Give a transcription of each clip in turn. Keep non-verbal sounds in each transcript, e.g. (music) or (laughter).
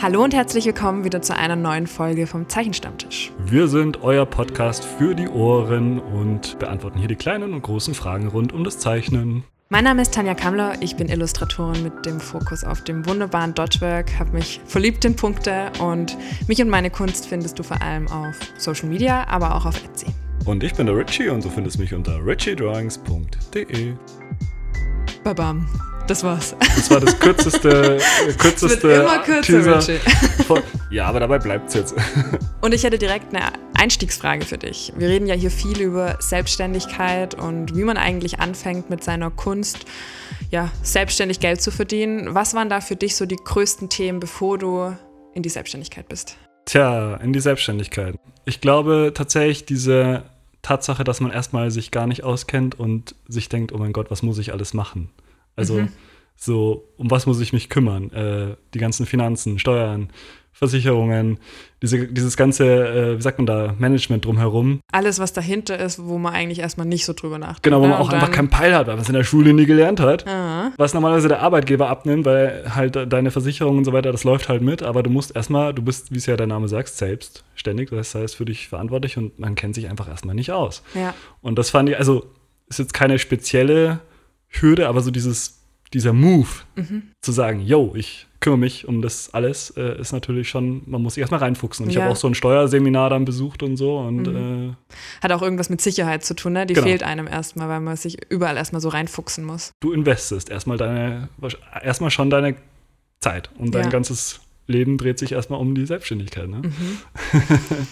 Hallo und herzlich willkommen wieder zu einer neuen Folge vom Zeichenstammtisch. Wir sind euer Podcast für die Ohren und beantworten hier die kleinen und großen Fragen rund um das Zeichnen. Mein Name ist Tanja Kammler, ich bin Illustratorin mit dem Fokus auf dem wunderbaren Dotwork, habe mich verliebt in Punkte und mich und meine Kunst findest du vor allem auf Social Media, aber auch auf Etsy. Und ich bin der Richie und du findest mich unter richiedrawings.de. Babam. Das war's. Das war das kürzeste, (laughs) kürzeste es wird immer kürzer. Von, ja, aber dabei bleibt's jetzt. (laughs) Und ich hätte direkt eine Einstiegsfrage für dich. Wir reden ja hier viel über Selbstständigkeit und wie man eigentlich anfängt mit seiner Kunst, ja, selbstständig Geld zu verdienen. Was waren da für dich so die größten Themen, bevor du in die Selbstständigkeit bist? Tja, in die Selbstständigkeit. Ich glaube tatsächlich diese Tatsache, dass man erstmal sich gar nicht auskennt und sich denkt, oh mein Gott, was muss ich alles machen? Also mhm. so, um was muss ich mich kümmern? Äh, die ganzen Finanzen, Steuern, Versicherungen, diese, dieses ganze, äh, wie sagt man da, Management drumherum. Alles, was dahinter ist, wo man eigentlich erstmal nicht so drüber nachdenkt. Genau, wo man auch einfach keinen Peil hat, weil man es in der Schule nie gelernt hat. Aha. Was normalerweise der Arbeitgeber abnimmt, weil halt deine Versicherung und so weiter, das läuft halt mit, aber du musst erstmal, du bist, wie es ja der Name sagt, selbstständig, das heißt für dich verantwortlich und man kennt sich einfach erstmal nicht aus. Ja. Und das fand ich, also ist jetzt keine spezielle Hürde, aber so dieses, dieser Move, mhm. zu sagen, yo, ich kümmere mich um das alles, äh, ist natürlich schon, man muss sich erstmal reinfuchsen. Und ich habe auch so ein Steuerseminar dann besucht und so. Und, mhm. äh, Hat auch irgendwas mit Sicherheit zu tun, ne? Die genau. fehlt einem erstmal, weil man sich überall erstmal so reinfuchsen muss. Du investest erstmal deine, erstmal schon deine Zeit und dein ja. ganzes Leben dreht sich erstmal um die Selbstständigkeit. Ne? Mhm. (laughs)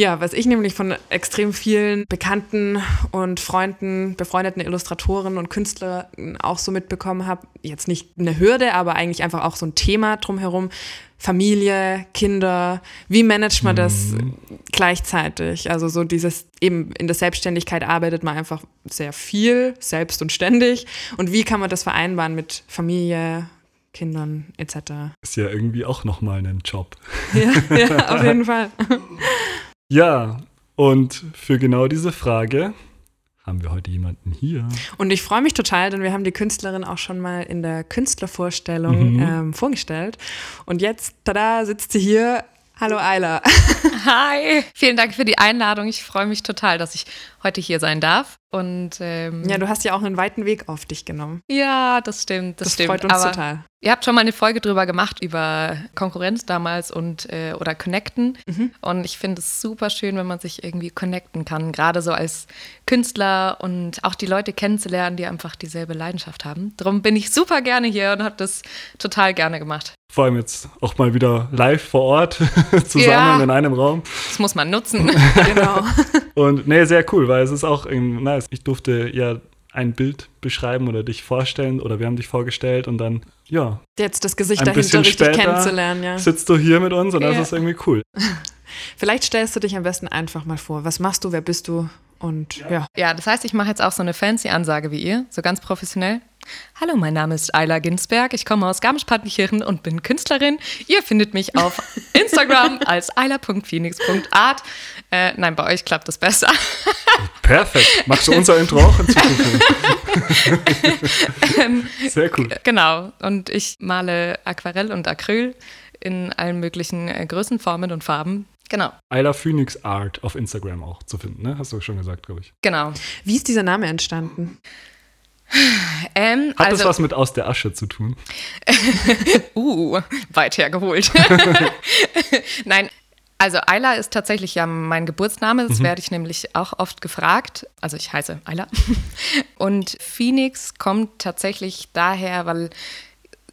Ja, was ich nämlich von extrem vielen Bekannten und Freunden, befreundeten Illustratoren und Künstlern auch so mitbekommen habe, jetzt nicht eine Hürde, aber eigentlich einfach auch so ein Thema drumherum. Familie, Kinder, wie managt man das mhm. gleichzeitig? Also so dieses, eben in der Selbstständigkeit arbeitet man einfach sehr viel, selbst und ständig. Und wie kann man das vereinbaren mit Familie, Kindern etc.? Ist ja irgendwie auch nochmal ein Job. Ja, ja auf (laughs) jeden Fall. Ja, und für genau diese Frage haben wir heute jemanden hier. Und ich freue mich total, denn wir haben die Künstlerin auch schon mal in der Künstlervorstellung mhm. ähm, vorgestellt. Und jetzt, tada, sitzt sie hier. Hallo Ayla. Hi, vielen Dank für die Einladung. Ich freue mich total, dass ich heute hier sein darf. Und ähm, ja, du hast ja auch einen weiten Weg auf dich genommen. Ja, das stimmt. Das, das stimmt. freut uns Aber total. Ihr habt schon mal eine Folge drüber gemacht über Konkurrenz damals und äh, oder Connecten. Mhm. Und ich finde es super schön, wenn man sich irgendwie connecten kann, gerade so als Künstler und auch die Leute kennenzulernen, die einfach dieselbe Leidenschaft haben. Darum bin ich super gerne hier und habe das total gerne gemacht. Vor allem jetzt auch mal wieder live vor Ort (laughs) zusammen ja, in einem Raum. Das muss man nutzen. (laughs) genau. Und nee, sehr cool, weil es ist auch nice. Ich durfte ja ein Bild beschreiben oder dich vorstellen oder wir haben dich vorgestellt und dann, ja. Jetzt das Gesicht dahinter richtig kennenzulernen, ja. Sitzt du hier mit uns und ja. das ist irgendwie cool. (laughs) Vielleicht stellst du dich am besten einfach mal vor. Was machst du, wer bist du? Und ja. Ja, ja das heißt, ich mache jetzt auch so eine fancy Ansage wie ihr, so ganz professionell. Hallo, mein Name ist Ayla Ginsberg. Ich komme aus Garmisch-Partenkirchen und bin Künstlerin. Ihr findet mich auf (laughs) Instagram als ayla.phoenix.art. Äh, nein, bei euch klappt das besser. (laughs) Perfekt. Machst du unser Intro auch in Zukunft? (laughs) ähm, Sehr cool. Genau. Und ich male Aquarell und Acryl in allen möglichen äh, Größen, Formen und Farben. Genau. Ayla Phoenix Art auf Instagram auch zu finden, ne? Hast du schon gesagt, glaube ich. Genau. Wie ist dieser Name entstanden? Ähm, Hat also, das was mit aus der Asche zu tun? (laughs) uh, weit hergeholt. (laughs) Nein, also Ayla ist tatsächlich ja mein Geburtsname, das mhm. werde ich nämlich auch oft gefragt. Also ich heiße Ayla. (laughs) Und Phoenix kommt tatsächlich daher, weil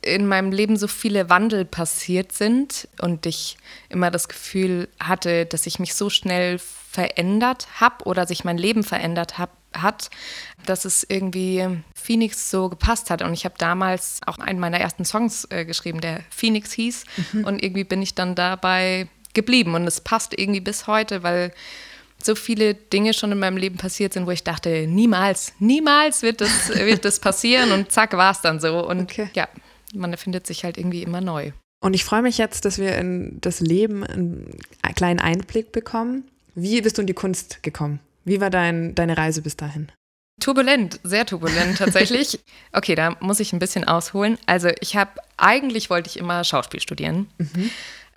in meinem Leben so viele Wandel passiert sind und ich immer das Gefühl hatte, dass ich mich so schnell verändert habe oder sich mein Leben verändert hab, hat, dass es irgendwie Phoenix so gepasst hat. Und ich habe damals auch einen meiner ersten Songs äh, geschrieben, der Phoenix hieß. Mhm. Und irgendwie bin ich dann dabei geblieben. Und es passt irgendwie bis heute, weil so viele Dinge schon in meinem Leben passiert sind, wo ich dachte, niemals, niemals wird das, (laughs) wird das passieren. Und zack, war es dann so. Und okay. ja, man erfindet sich halt irgendwie immer neu. Und ich freue mich jetzt, dass wir in das Leben einen kleinen Einblick bekommen. Wie bist du in die Kunst gekommen? Wie war dein, deine Reise bis dahin? Turbulent, sehr turbulent tatsächlich. (laughs) Okay, da muss ich ein bisschen ausholen. Also ich habe eigentlich wollte ich immer Schauspiel studieren.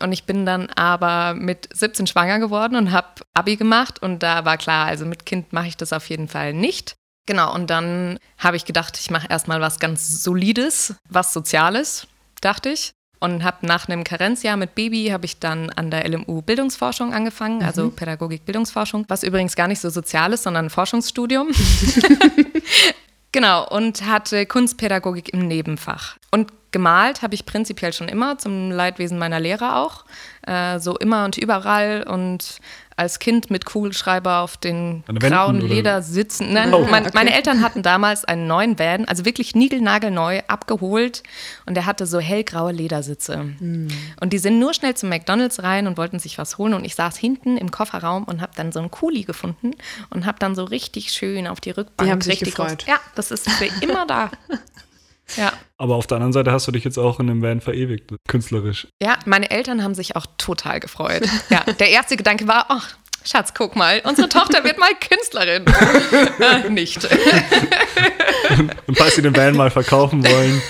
Und ich bin dann aber mit 17 schwanger geworden und habe Abi gemacht. Und da war klar, also mit Kind mache ich das auf jeden Fall nicht. Genau, und dann habe ich gedacht, ich mache erstmal was ganz Solides, was Soziales, dachte ich. Und habe nach einem Karenzjahr mit Baby, habe ich dann an der LMU Bildungsforschung angefangen, also Pädagogik Bildungsforschung, was übrigens gar nicht so sozial ist, sondern ein Forschungsstudium. (laughs) Genau, und hatte Kunstpädagogik im Nebenfach. Und gemalt habe ich prinzipiell schon immer, zum Leidwesen meiner Lehrer auch. Äh, so immer und überall und als Kind mit Kugelschreiber auf den grauen? Leder sitzen. Nein, Oh. mein, meine Eltern hatten damals einen neuen Van, also wirklich niegelnagelneu abgeholt und der hatte so hellgraue Ledersitze. Und die sind nur schnell zum McDonalds rein und wollten sich was holen und ich saß hinten im Kofferraum und habe dann so einen Kuli gefunden und habe dann so richtig schön auf die Rückbank Die haben sich richtig gefreut. Groß, ja, das ist für immer da. (laughs) Ja. Aber auf der anderen Seite hast du dich jetzt auch in einem Van verewigt, künstlerisch. ja, meine Eltern haben sich auch total gefreut. Ja, der erste Gedanke war, ach, Schatz, guck mal, unsere Tochter wird mal Künstlerin. (laughs) äh, nicht. (laughs) Und falls sie den Van mal verkaufen wollen,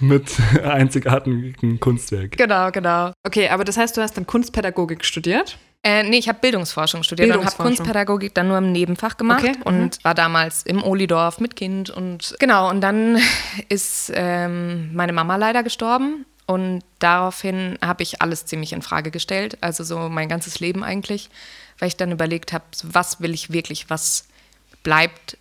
mit einzigartigem Kunstwerk. Genau, genau. Okay, aber das heißt, du hast dann Kunstpädagogik studiert? Äh, nee, ich habe Bildungsforschung studiert und habe. Kunstpädagogik dann nur im Nebenfach gemacht Okay, mhm. und war damals im Olidorf mit Kind und genau, und dann (laughs) ist ähm, meine Mama leider gestorben und daraufhin habe ich alles ziemlich in Frage gestellt, also so mein ganzes Leben eigentlich, weil ich dann überlegt habe, was will ich wirklich, was bleibt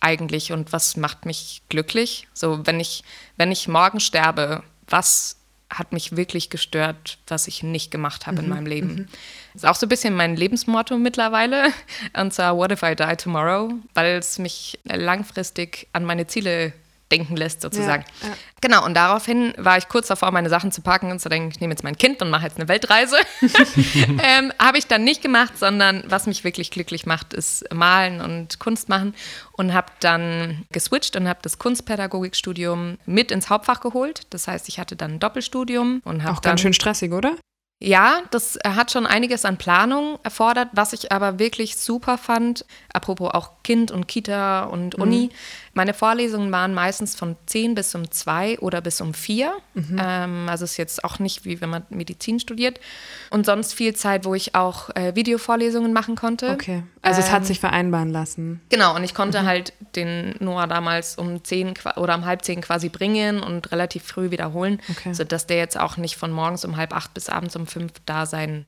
eigentlich und was macht mich glücklich? So, wenn ich, wenn ich morgen sterbe, was hat mich wirklich gestört, was ich nicht gemacht habe in meinem Leben? Ist auch so ein bisschen mein Lebensmotto mittlerweile. (laughs) Und zwar, what if I die tomorrow? Weil es mich langfristig an meine Ziele denken lässt, sozusagen. Ja, ja. Genau, und daraufhin war ich kurz davor, meine Sachen zu packen und zu denken, ich nehme jetzt mein Kind und mache jetzt eine Weltreise. (laughs) ähm, Habe ich dann nicht gemacht, sondern was mich wirklich glücklich macht, ist malen und Kunst machen. Und habe dann geswitcht und habe das Kunstpädagogikstudium mit ins Hauptfach geholt. Das heißt, ich hatte dann ein Doppelstudium und habe Auch ganz schön stressig, oder? ja, das hat schon einiges an Planung erfordert, was ich aber wirklich super fand. Apropos auch Kind und Kita und Uni. Meine Vorlesungen waren meistens von 10 bis um 2 oder bis um 4. Ähm, also ist jetzt auch nicht wie wenn man Medizin studiert. Und sonst viel Zeit, wo ich auch äh, Videovorlesungen machen konnte. Okay. Also es hat Ähm, sich vereinbaren lassen. Genau, und ich konnte halt den Noah damals um 10 qua- oder um halb 10 quasi bringen und relativ früh wiederholen, Okay. sodass der jetzt auch nicht von morgens um halb acht bis abends um fünf da sein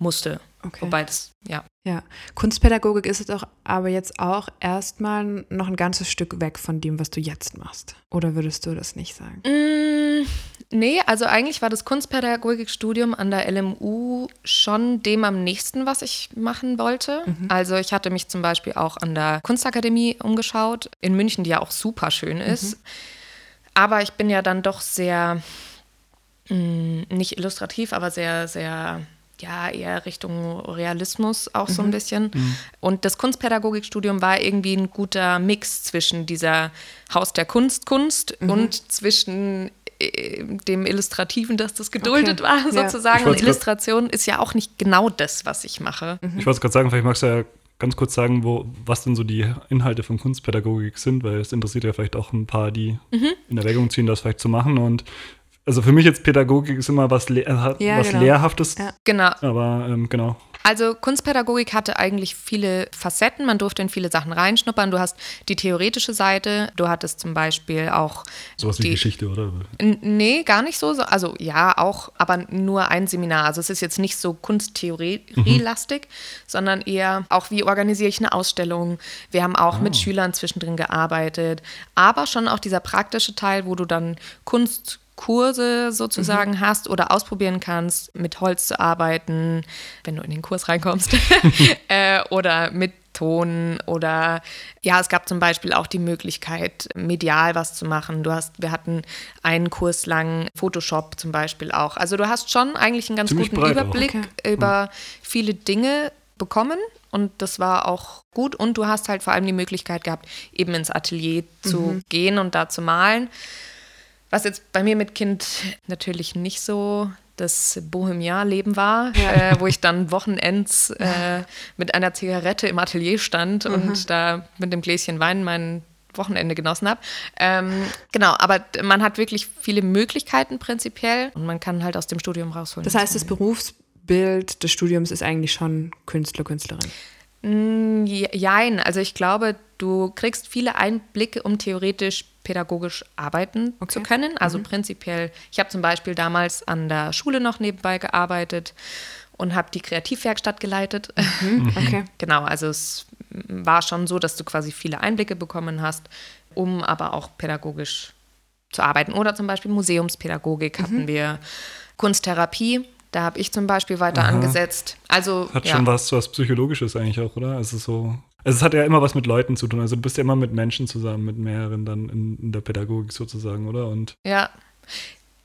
musste. Okay. Wobei das, ja. Ja, Kunstpädagogik ist es doch aber jetzt auch erstmal noch ein ganzes Stück weg von dem, was du jetzt machst. Oder würdest du das nicht sagen? Mm, nee, also eigentlich war das Kunstpädagogikstudium an der LMU schon dem am nächsten, was ich machen wollte. Also ich hatte mich zum Beispiel auch an der Kunstakademie umgeschaut, in München, die ja auch super schön ist. Aber ich bin ja dann doch sehr, mh, nicht illustrativ, aber sehr, sehr, ja, eher Richtung Realismus auch so ein bisschen. Und das Kunstpädagogikstudium war irgendwie ein guter Mix zwischen dieser Haus der Kunst, Kunst und zwischen äh, dem Illustrativen, dass das geduldet Okay, war, ja. sozusagen. Und Illustration ist ja auch nicht genau das, was ich mache. Ich wollte gerade sagen, vielleicht magst du ja ganz kurz sagen, wo, was denn so die Inhalte von Kunstpädagogik sind, weil es interessiert ja vielleicht auch ein paar, die Mhm. in Erwägung ziehen, das vielleicht zu machen. Und also für mich jetzt Pädagogik ist immer was, Le äh, Ja, was genau. Lehrhaftes, Ja. Genau. aber ähm, genau. Also Kunstpädagogik hatte eigentlich viele Facetten. Man durfte in viele Sachen reinschnuppern. Du hast die theoretische Seite. Du hattest zum Beispiel auch Sowas wie die, Geschichte, oder? Nee, gar nicht so. So- Also ja, auch, aber nur ein Seminar. Also es ist jetzt nicht so Kunsttheorie-lastig, sondern eher auch, wie organisiere ich eine Ausstellung. Wir haben auch mit Schülern zwischendrin gearbeitet, aber schon auch dieser praktische Teil, wo du dann Kunstkurse sozusagen hast oder ausprobieren kannst, mit Holz zu arbeiten, wenn du in den Kurs reinkommst, (laughs) (laughs) äh, oder mit Ton oder ja, es gab zum Beispiel auch die Möglichkeit, medial was zu machen. Du hast, wir hatten einen Kurs lang Photoshop zum Beispiel auch. Also du hast schon eigentlich einen ganz Ziemlich guten. Überblick Okay. über viele Dinge bekommen und das war auch gut und du hast halt vor allem die Möglichkeit gehabt, eben ins Atelier zu gehen und da zu malen. Was jetzt bei mir mit Kind natürlich nicht so das Bohemian-Leben war, äh, wo ich dann Wochenends äh, mit einer Zigarette im Atelier stand und da mit dem Gläschen Wein mein Wochenende genossen habe. Ähm, genau, aber man hat wirklich viele Möglichkeiten prinzipiell und man kann halt aus dem Studium rausholen. Das heißt, das Berufsbild des Studiums ist eigentlich schon Künstler, Künstlerin. Mm, jein, also ich glaube, du kriegst viele Einblicke, um theoretisch pädagogisch arbeiten okay. zu können. Also mhm. prinzipiell, ich habe zum Beispiel damals an der Schule noch nebenbei gearbeitet und habe die Kreativwerkstatt geleitet. Mhm. (laughs) Okay. genau, also es war schon so, dass du quasi viele Einblicke bekommen hast, um aber auch pädagogisch zu arbeiten. Oder zum Beispiel Museumspädagogik mhm. hatten wir, Kunsttherapie da habe ich zum Beispiel weiter Aha. angesetzt. Also hat ja. schon was, was Psychologisches eigentlich auch, oder? Also so. Also es hat ja immer was mit Leuten zu tun. Also du bist ja immer mit Menschen zusammen, mit mehreren dann in, in der Pädagogik sozusagen, oder? Und ja.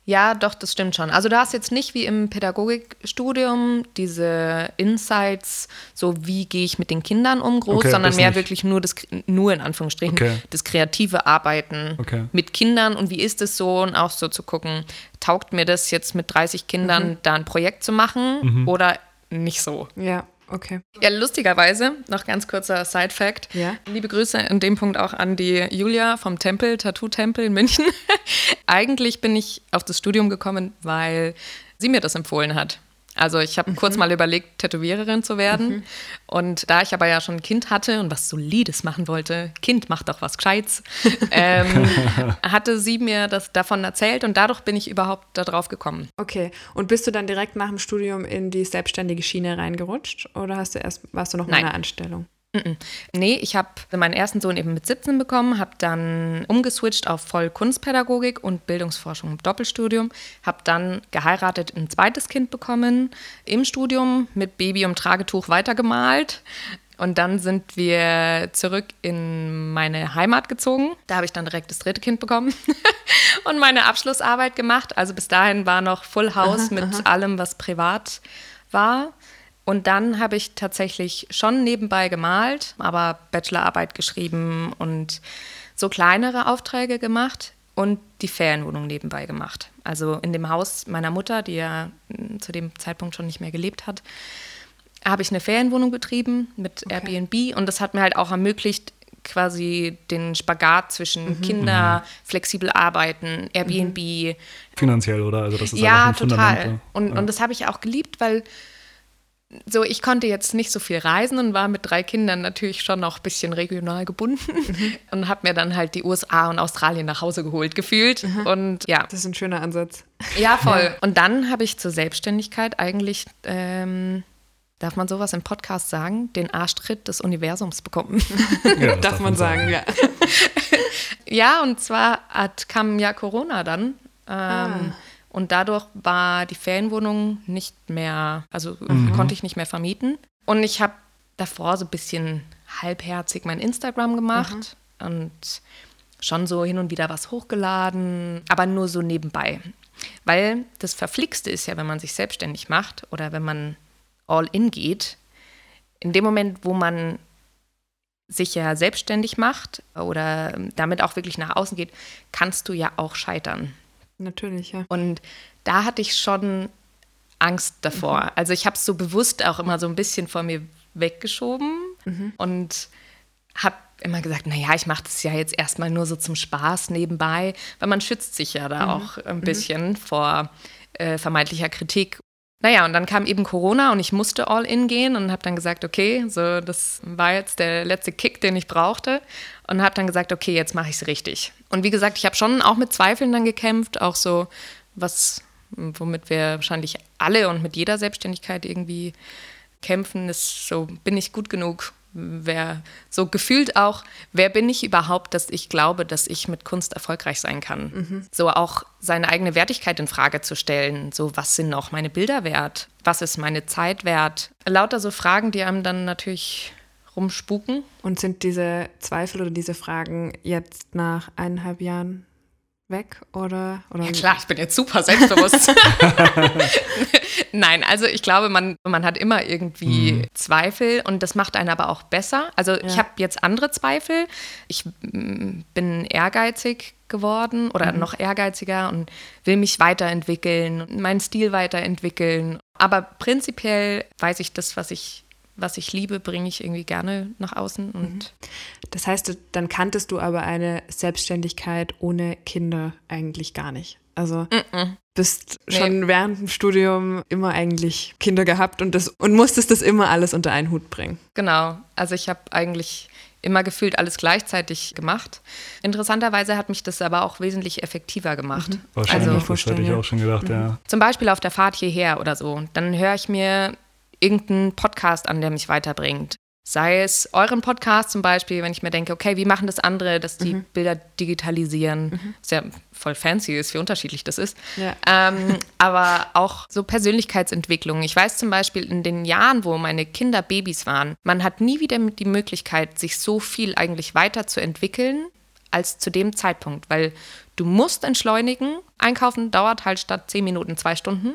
Ja, doch, das stimmt schon. Also du hast jetzt nicht wie im Pädagogikstudium diese Insights, so wie gehe ich mit den Kindern um, groß, okay, sondern mehr nicht. wirklich nur das, nur in Anführungsstrichen, okay. das kreative Arbeiten okay. mit Kindern und wie ist es so und auch so zu gucken, taugt mir das jetzt mit 30 Kindern mhm. da ein Projekt zu machen mhm. oder nicht so. Ja. Okay. Ja, lustigerweise, noch ganz kurzer Side-Fact. Ja. Liebe Grüße in dem Punkt auch an die Julia vom Tempel, Tattoo-Tempel in München. (laughs) Eigentlich bin ich auf das Studium gekommen, weil sie mir das empfohlen hat. Also ich habe mhm. kurz mal überlegt, Tätowiererin zu werden. Mhm. Und da ich aber ja schon ein Kind hatte und was Solides machen wollte, Kind macht doch was Gescheites, (laughs) ähm, hatte sie mir das davon erzählt und dadurch bin ich überhaupt darauf gekommen. Okay. Und bist du dann direkt nach dem Studium in die selbstständige Schiene reingerutscht oder hast du erst, warst du noch in einer Anstellung? Nee, ich habe meinen ersten Sohn eben mit 17 bekommen, habe dann umgeswitcht auf voll Kunstpädagogik und Bildungsforschung im Doppelstudium, habe dann geheiratet, ein zweites Kind bekommen, im Studium mit Baby und Tragetuch weitergemalt. Und dann sind wir zurück in meine Heimat gezogen. Da habe ich dann direkt das dritte Kind bekommen (laughs) und meine Abschlussarbeit gemacht. Also bis dahin war noch Full House aha, mit aha. allem, was privat war. Und dann habe ich tatsächlich schon nebenbei gemalt, aber Bachelorarbeit geschrieben und so kleinere Aufträge gemacht und die Ferienwohnung nebenbei gemacht. Also in dem Haus meiner Mutter, die ja hm, zu dem Zeitpunkt schon nicht mehr gelebt hat, habe ich eine Ferienwohnung betrieben mit okay. Airbnb und das hat mir halt auch ermöglicht, quasi den Spagat zwischen mhm. Kinder, mhm. flexibel arbeiten, Airbnb. Mhm. Finanziell, oder? Also das ist ja, total. Und, ja. und das habe ich auch geliebt, weil so, ich konnte jetzt nicht so viel reisen und war mit drei Kindern natürlich schon noch ein bisschen regional gebunden mhm. und habe mir dann halt die USA und Australien nach Hause geholt gefühlt. Mhm. Und ja. Das ist ein schöner Ansatz. Ja, (laughs) voll. Ja. Und dann habe ich zur Selbstständigkeit eigentlich, ähm, darf man sowas im Podcast sagen, den Arschtritt des Universums bekommen. (laughs) Ja, darf, darf, man sagen, sagen. ja. (laughs) ja, und zwar hat, kam ja Corona dann. Ähm, ah und dadurch war die Ferienwohnung nicht mehr, also mhm. konnte ich nicht mehr vermieten. Und ich habe davor so ein bisschen halbherzig mein Instagram gemacht mhm. und schon so hin und wieder was hochgeladen, aber nur so nebenbei. Weil das Verflixte ist ja, wenn man sich selbstständig macht oder wenn man all in geht, in dem Moment, wo man sich ja selbstständig macht oder damit auch wirklich nach außen geht, kannst du ja auch scheitern. Natürlich, ja. Und da hatte ich schon Angst davor. Mhm. Also ich habe es so bewusst auch immer so ein bisschen vor mir weggeschoben mhm. und habe immer gesagt, naja, ich mache das ja jetzt erstmal nur so zum Spaß nebenbei, weil man schützt sich ja da mhm. auch ein mhm. bisschen vor äh, vermeintlicher Kritik. Naja, und dann kam eben Corona und ich musste all in gehen und habe dann gesagt, okay, so das war jetzt der letzte Kick, den ich brauchte und habe dann gesagt, okay, jetzt mache ich es richtig. Und wie gesagt, ich habe schon auch mit Zweifeln dann gekämpft, auch so was, womit wir wahrscheinlich alle und mit jeder Selbstständigkeit irgendwie kämpfen, ist so, bin ich gut genug? Wer so gefühlt auch, wer bin ich überhaupt, dass ich glaube, dass ich mit Kunst erfolgreich sein kann. Mhm. So auch seine eigene Wertigkeit in Frage zu stellen. So, was sind auch meine Bilder wert? Was ist meine Zeit wert? Lauter so Fragen, die einem dann natürlich rumspuken. Und sind diese Zweifel oder diese Fragen jetzt nach eineinhalb Jahren weg oder, oder? Ja klar, ich bin jetzt super selbstbewusst. (laughs) Nein, also ich glaube, man, man hat immer irgendwie mhm. Zweifel und das macht einen aber auch besser. Also ja. ich habe jetzt andere Zweifel. Ich bin ehrgeizig geworden oder mhm. noch ehrgeiziger und will mich weiterentwickeln, meinen Stil weiterentwickeln. Aber prinzipiell weiß ich das, was ich was ich liebe, bringe ich irgendwie gerne nach außen. Und Das heißt, dann kanntest du aber eine Selbstständigkeit ohne Kinder eigentlich gar nicht. Also bist Nee. schon während dem Studium immer eigentlich Kinder gehabt und, das, und musstest das immer alles unter einen Hut bringen. Genau, also ich habe eigentlich immer gefühlt alles gleichzeitig gemacht. Interessanterweise hat mich das aber auch wesentlich effektiver gemacht. Wahrscheinlich, Also das hätte ich auch schon gedacht, ja. zum Beispiel auf der Fahrt hierher oder so, dann höre ich mir irgendeinen Podcast an, der mich weiterbringt. Sei es euren Podcast zum Beispiel, wenn ich mir denke, okay, wie machen das andere, dass die Bilder digitalisieren. Ist ja voll fancy ist, wie unterschiedlich das ist. Ja. Ähm, aber auch so Persönlichkeitsentwicklung. Ich weiß zum Beispiel in den Jahren, wo meine Kinder Babys waren, man hat nie wieder die Möglichkeit, sich so viel eigentlich weiterzuentwickeln als zu dem Zeitpunkt, weil du musst entschleunigen. Einkaufen dauert halt statt zehn Minuten zwei Stunden.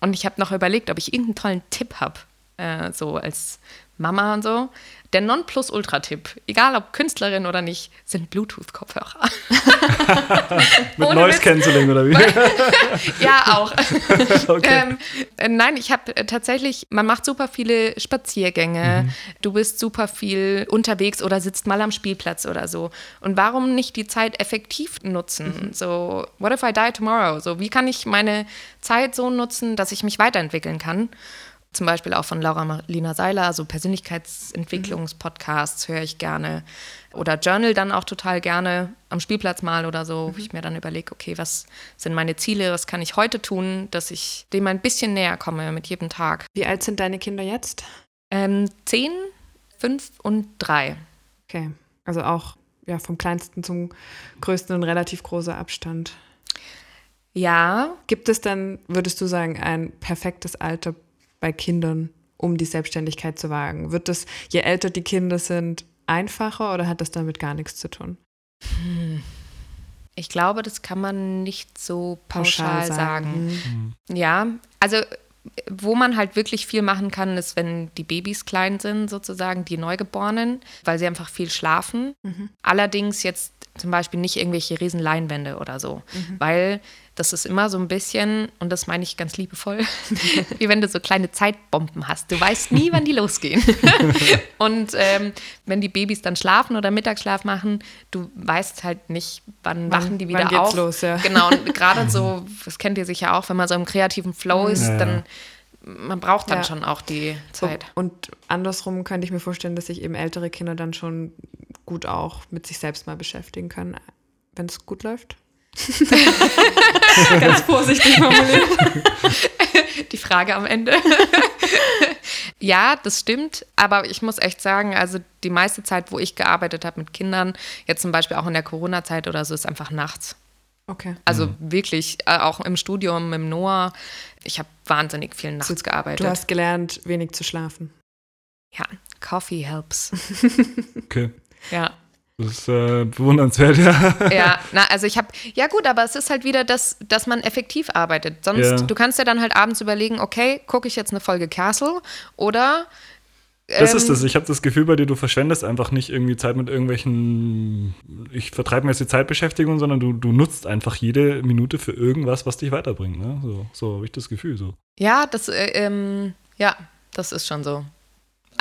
Und ich habe noch überlegt, ob ich irgendeinen tollen Tipp habe, äh, so als Mama und so. Der Nonplusultra-Tipp, egal ob Künstlerin oder nicht, sind Bluetooth-Kopfhörer. (laughs) Mit Ohne Noise. Cancelling oder wie? (laughs) ja, auch. (laughs) okay. Ähm, äh, nein, ich habe äh, tatsächlich, man macht super viele Spaziergänge, du bist super viel unterwegs oder sitzt mal am Spielplatz oder so. Und warum nicht die Zeit effektiv nutzen? So, what if I die tomorrow? So, wie kann ich meine Zeit so nutzen, dass ich mich weiterentwickeln kann? Zum Beispiel auch von Laura Marlina Seiler, so Persönlichkeitsentwicklungspodcasts höre ich gerne. Oder Journal dann auch total gerne am Spielplatz mal oder so, wo ich mir dann überlege, okay, was sind meine Ziele, was kann ich heute tun, dass ich dem ein bisschen näher komme mit jedem Tag. Wie alt sind deine Kinder jetzt? Ähm, zehn, fünf und drei. Okay, also auch ja, vom kleinsten zum größten ein relativ großer Abstand. Ja, Gibt es dann, würdest du sagen, ein perfektes Alter bei Kindern, um die Selbstständigkeit zu wagen? Wird das, je älter die Kinder sind, einfacher oder hat das damit gar nichts zu tun? ich glaube, das kann man nicht so pauschal, sagen. Mhm. Ja, also wo man halt wirklich viel machen kann, ist, wenn die Babys klein sind, sozusagen, die Neugeborenen, weil sie einfach viel schlafen. Allerdings jetzt zum Beispiel nicht irgendwelche riesen Leinwände oder so, weil das ist immer so ein bisschen, und das meine ich ganz liebevoll, (laughs) wie wenn du so kleine Zeitbomben hast. Du weißt nie, wann die losgehen. (laughs) und ähm, wenn die Babys dann schlafen oder Mittagsschlaf machen, du weißt halt nicht, wann, Wann- wachen die wann wieder geht's auf. los, ja. Genau, und (laughs) gerade so, das kennt ihr sicher auch, wenn man so im kreativen Flow ist, ja. dann man braucht dann Ja. schon auch die Zeit. Und andersrum könnte ich mir vorstellen, dass sich eben ältere Kinder dann schon gut auch mit sich selbst mal beschäftigen können, wenn es gut läuft. (laughs) Ganz vorsichtig formuliert. (laughs) Die Frage am Ende. (laughs) ja, das stimmt, aber ich muss echt sagen, also die meiste Zeit, wo ich gearbeitet habe mit Kindern, jetzt zum Beispiel auch in der Corona-Zeit oder so, ist einfach nachts. Okay. Also wirklich, äh, auch im Studium, im Noah, ich habe wahnsinnig viel nachts gearbeitet. Du hast gelernt, wenig zu schlafen. ja, Coffee helps. Okay. Ja. Das ist äh, bewundernswert, ja. Ja, na, also ich habe, ja gut, aber es ist halt wieder das, dass man effektiv arbeitet. Sonst, Ja. du kannst dir dann halt abends überlegen, okay, gucke ich jetzt eine Folge Castle oder Das ähm, ist das. Ich habe das Gefühl bei dir, du verschwendest einfach nicht irgendwie Zeit mit irgendwelchen, ich vertreibe mir jetzt die Zeitbeschäftigung, sondern du, du nutzt einfach jede Minute für irgendwas, was dich weiterbringt. Ne? So, so habe ich das Gefühl. So. Ja, das, äh, ähm, ja, das ist schon so.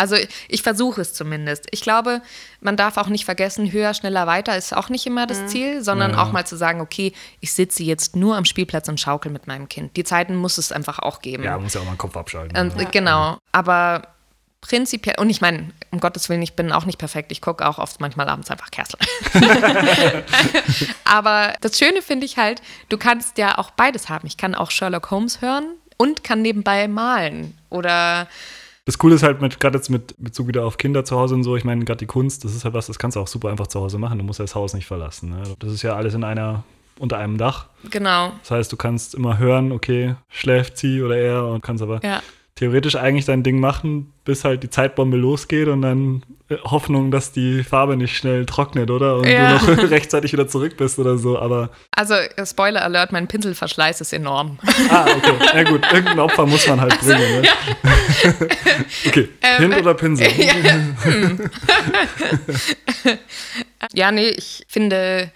Also ich versuche es zumindest. Ich glaube, man darf auch nicht vergessen, höher, schneller, weiter ist auch nicht immer das Ziel, sondern Ja. auch mal zu sagen, okay, ich sitze jetzt nur am Spielplatz und schaukel mit meinem Kind. Die Zeiten muss es einfach auch geben. Ja, muss ja auch mal den Kopf abschalten. Und, ja. Genau, aber prinzipiell, und ich meine, um Gottes Willen, ich bin auch nicht perfekt. Ich gucke auch oft manchmal abends einfach Castle. (laughs) (laughs) aber das Schöne finde ich halt, du kannst ja auch beides haben. Ich kann auch Sherlock Holmes hören und kann nebenbei malen. Oder Das Coole ist halt, mit, gerade jetzt mit Bezug wieder auf Kinder zu Hause und so, ich meine, gerade die Kunst, das ist halt was, das kannst du auch super einfach zu Hause machen. Du musst ja das Haus nicht verlassen. Ne? Das ist ja alles in einer, unter einem Dach. genau, Das heißt, du kannst immer hören, okay, schläft sie oder er und kannst aber ja. Theoretisch eigentlich dein Ding machen, bis halt die Zeitbombe losgeht und dann äh, Hoffnung, dass die Farbe nicht schnell trocknet, oder? Und Ja. du noch (laughs) rechtzeitig wieder zurück bist oder so. Aber, Also, äh, Spoiler Alert, mein Pinselverschleiß ist enorm. ah, okay. (laughs) Ja gut, irgendein Opfer muss man halt bringen. Ne? (laughs) okay, Ähm, Hint oder Pinsel? Ja, nee, ich finde,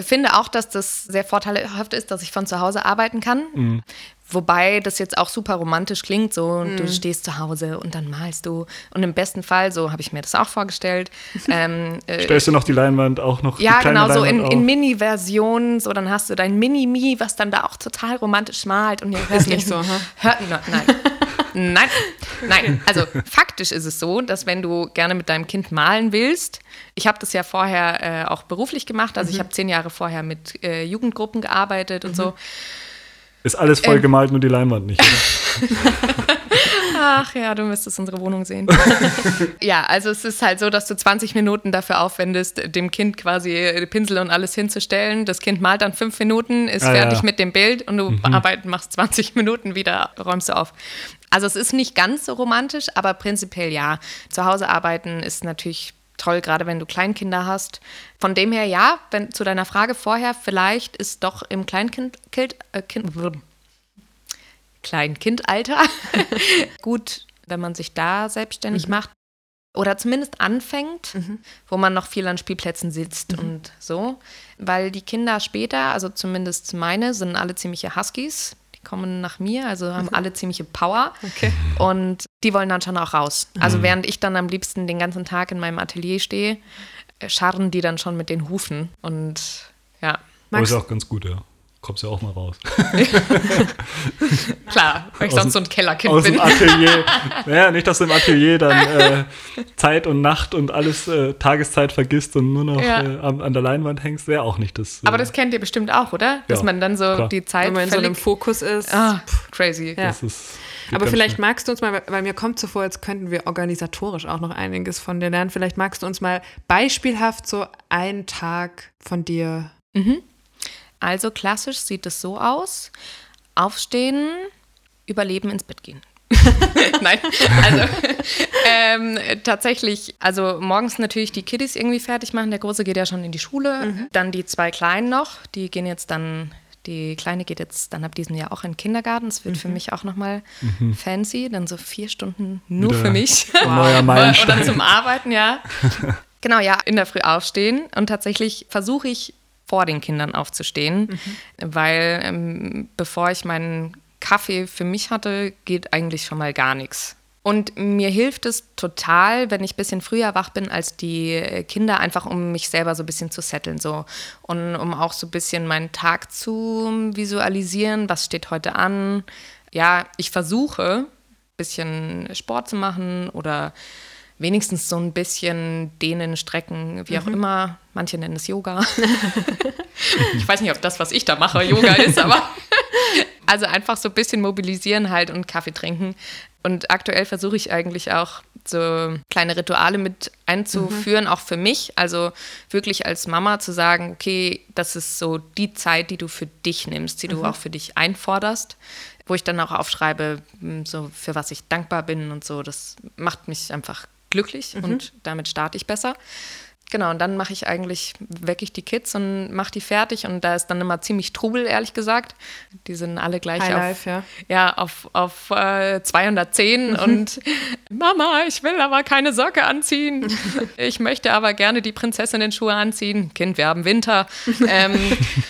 finde auch, dass das sehr vorteilhaft ist, dass ich von zu Hause arbeiten kann. Wobei das jetzt auch super romantisch klingt, so und du stehst zu Hause und dann malst du. Und im besten Fall, so habe ich mir das auch vorgestellt. (laughs) ähm, äh, Stellst du noch die Leinwand auch noch? ja, genau, so in, in auf? Mini-Version, so dann hast du dein Mini-Mi, was dann da auch total romantisch malt. Und ihr hört nicht so? Hört, nein. Nein, nein. Also faktisch ist es so, dass wenn du gerne mit deinem Kind malen willst, ich habe das ja vorher äh, auch beruflich gemacht, also Mhm. ich habe zehn Jahre vorher mit äh, Jugendgruppen gearbeitet Mhm. und so. Ist alles Ähm. voll gemalt, nur die Leinwand nicht. (laughs) Ach ja, du müsstest unsere Wohnung sehen. (laughs) ja, also es ist halt so, dass du 20 Minuten dafür aufwendest, dem Kind quasi Pinsel und alles hinzustellen. Das Kind malt dann fünf Minuten, ist Ah, fertig ja. mit dem Bild und du arbeit, machst 20 Minuten wieder, räumst du auf. Also es ist nicht ganz so romantisch, aber prinzipiell ja. Zu Hause arbeiten ist natürlich toll, gerade wenn du Kleinkinder hast. Von dem her ja, wenn zu deiner Frage vorher, vielleicht ist doch im Kleinkind, kind, äh, kind, Kleinkindalter (laughs) gut, wenn man sich da selbstständig macht oder zumindest anfängt, wo man noch viel an Spielplätzen sitzt und so, weil die Kinder später, also zumindest meine, sind alle ziemliche Huskies. Kommen nach mir, also haben alle ziemliche Power. Okay. Und die wollen dann schon auch raus. Also während ich dann am liebsten den ganzen Tag in meinem Atelier stehe, scharren die dann schon mit den Hufen. Und ja, Aber Magst, ist auch ganz gut, ja. Kommst ja auch mal raus. (laughs) klar, weil ich Aus sonst so ein Kellerkind Aus bin. dem Atelier. (laughs) naja, nicht, dass du im Atelier dann äh, Zeit und Nacht und alles äh, Tageszeit vergisst und nur noch Ja. äh, an, an der Leinwand hängst, wäre auch nicht das. Äh, Aber das kennt ihr bestimmt auch, oder? Dass Ja, man dann so klar. die Zeit wenn man in so einem Fokus ist. Ah, crazy. Ja. das ist, Aber vielleicht schnell. magst du uns mal, weil mir kommt so vor, jetzt könnten wir organisatorisch auch noch einiges von dir lernen. Vielleicht magst du uns mal beispielhaft so einen Tag von dir. Also klassisch sieht es so aus: Aufstehen, überleben, ins Bett gehen. (laughs) Nein, also (laughs) ähm, tatsächlich, also morgens natürlich die Kiddies irgendwie fertig machen. Der Große geht ja schon in die Schule. Dann die zwei Kleinen noch, die gehen jetzt dann, die Kleine geht jetzt dann ab diesem Jahr auch in den Kindergarten. Das wird für mich auch nochmal fancy. Dann so vier Stunden nur Wieder für mich. (laughs) neuer Meilenstein. Oder zum Arbeiten, ja. Genau, ja, in der Früh aufstehen. Und tatsächlich versuche ich vor den Kindern aufzustehen, weil ähm, bevor ich meinen Kaffee für mich hatte, geht eigentlich schon mal gar nichts. Und mir hilft es total, wenn ich ein bisschen früher wach bin als die Kinder, einfach um mich selber so ein bisschen zu setteln. So. Und um auch so ein bisschen meinen Tag zu visualisieren, was steht heute an. Ja, ich versuche, ein bisschen Sport zu machen oder wenigstens so ein bisschen dehnen, strecken, wie auch immer. Manche nennen es Yoga. (laughs) ich weiß nicht, ob das, was ich da mache, Yoga ist, aber (laughs) also einfach so ein bisschen mobilisieren halt und Kaffee trinken. Und aktuell versuche ich eigentlich auch so kleine Rituale mit einzuführen, auch für mich. Also wirklich als Mama zu sagen, okay, das ist so die Zeit, die du für dich nimmst, die du auch für dich einforderst, wo ich dann auch aufschreibe, m, so für was ich dankbar bin und so. Das macht mich einfach glücklich und damit starte ich besser. Genau, und dann mache ich eigentlich, wecke ich die Kids und mache die fertig und da ist dann immer ziemlich Trubel, ehrlich gesagt. Die sind alle gleich auf, Highlife, ja. ja, auf, auf äh, 210 und (laughs) Mama, ich will aber keine Socke anziehen. (laughs) Ich möchte aber gerne die Prinzessinnen-Schuhe anziehen. Kind, wir haben Winter. ähm,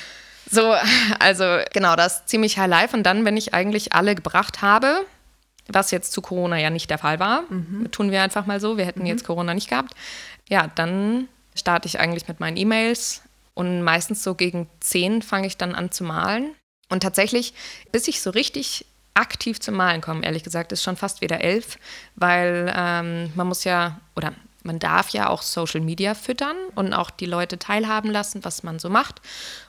(laughs) so, also genau, das ist ziemlich High Life. Und dann, wenn ich eigentlich alle gebracht habe, was jetzt zu Corona ja nicht der Fall war, tun wir einfach mal so, wir hätten jetzt Corona nicht gehabt, ja, dann starte ich eigentlich mit meinen E-Mails und meistens so gegen 10 fange ich dann an zu malen. Und tatsächlich, bis ich so richtig aktiv zum Malen komme, ehrlich gesagt, ist schon fast wieder elf, weil ähm, man muss ja, oder man darf ja auch Social Media füttern und auch die Leute teilhaben lassen, was man so macht.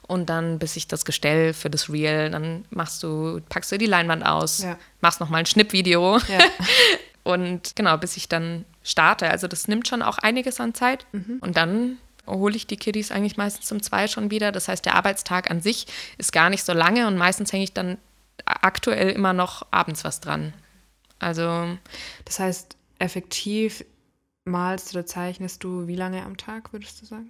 Und dann, bis ich das Gestell für das Reel, dann machst du, packst du die Leinwand aus, Ja. machst nochmal ein Schnippvideo. Ja. (laughs) Und genau, bis ich dann starte. Also das nimmt schon auch einiges an Zeit. Und dann hole ich die Kiddies eigentlich meistens um zwei schon wieder. Das heißt, der Arbeitstag an sich ist gar nicht so lange und meistens hänge ich dann aktuell immer noch abends was dran. Also Das heißt, effektiv malst oder zeichnest du wie lange am Tag, würdest du sagen?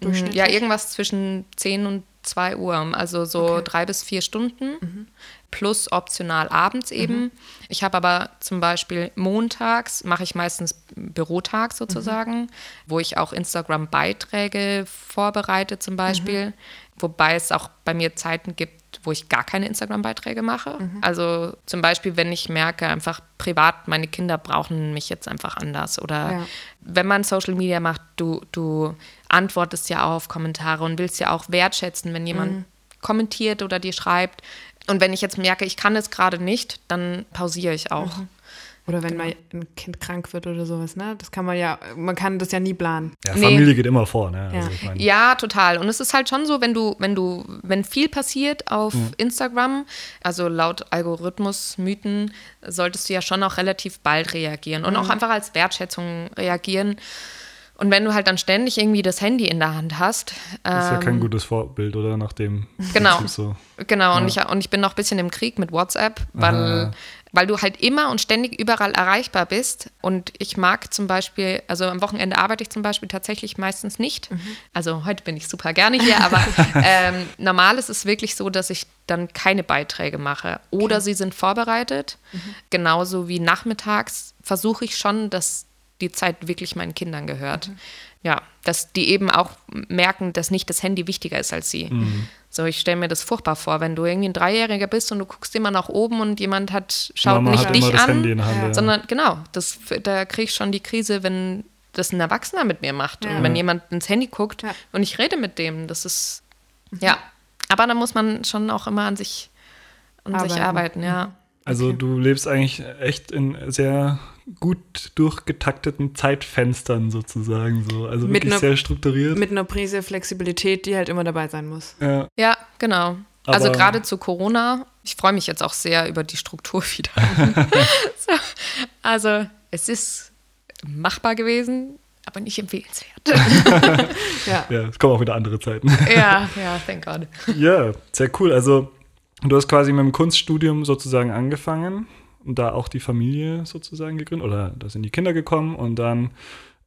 Durchschnittlich? ja, irgendwas zwischen 10 und 2 Uhr. Also so Okay. drei bis vier Stunden Mhm. plus optional abends eben. Ich habe aber zum Beispiel montags, mache ich meistens Bürotag sozusagen, wo ich auch Instagram-Beiträge vorbereite zum Beispiel. Wobei es auch bei mir Zeiten gibt, wo ich gar keine Instagram-Beiträge mache. Also zum Beispiel, wenn ich merke, einfach privat, meine Kinder brauchen mich jetzt einfach anders. Oder Ja. wenn man Social Media macht, du, du antwortest ja auch auf Kommentare und willst ja auch wertschätzen, wenn jemand kommentiert oder dir schreibt. Und wenn ich jetzt merke, ich kann es gerade nicht, dann pausiere ich auch. Oder wenn mal ein Kind krank wird oder sowas, ne? Das kann man ja, man kann das ja nie planen. Ja, Nee. Familie geht immer vor, ne? Also Ja. ich meine, Ja, total. Und es ist halt schon so, wenn du, wenn du, wenn viel passiert auf Instagram, also laut Algorithmus, Mythen, solltest du ja schon auch relativ bald reagieren und auch einfach als Wertschätzung reagieren. Und wenn du halt dann ständig irgendwie das Handy in der Hand hast, das ist ja kein ähm, gutes Vorbild, oder? Nach dem Genau. So. Genau, und, ich, und ich bin noch ein bisschen im Krieg mit WhatsApp, weil, Aha. Weil du halt immer und ständig überall erreichbar bist. Und ich mag zum Beispiel, also am Wochenende arbeite ich zum Beispiel tatsächlich meistens nicht. Also heute bin ich super gerne hier, aber (laughs) ähm, normal ist es wirklich so, dass ich dann keine Beiträge mache. Oder sie sind vorbereitet. Genauso wie nachmittags versuche ich schon, dass die Zeit wirklich meinen Kindern gehört. Ja, dass die eben auch merken, dass nicht das Handy wichtiger ist als sie. So, ich stelle mir das furchtbar vor, wenn du irgendwie ein Dreijähriger bist und du guckst immer nach oben und jemand hat, schaut Mama nicht hat dich immer das an, Handy in der Hand. ja. sondern genau, das, da kriege ich schon die Krise, wenn das ein Erwachsener mit mir macht. Ja. Und wenn jemand ins Handy guckt Ja. und ich rede mit dem, das ist, ja. Aber da muss man schon auch immer an sich, an sich Arbeiten. arbeiten, ja. Also Okay. du lebst eigentlich echt in sehr gut durchgetakteten Zeitfenstern sozusagen so. Also Mit wirklich einer- sehr strukturiert. Mit einer Prise Flexibilität, die halt immer dabei sein muss. ja. Ja, genau. also Aber- gerade zu Corona, ich freue mich jetzt auch sehr über die Struktur (laughs) wieder. (laughs) so, also es ist machbar gewesen, aber nicht empfehlenswert. (laughs) Ja. ja, es kommen auch wieder andere Zeiten. ja, ja, thank God. ja, sehr cool. Also du hast quasi mit dem Kunststudium sozusagen angefangen und da auch die Familie sozusagen gegründet oder da sind die Kinder gekommen und dann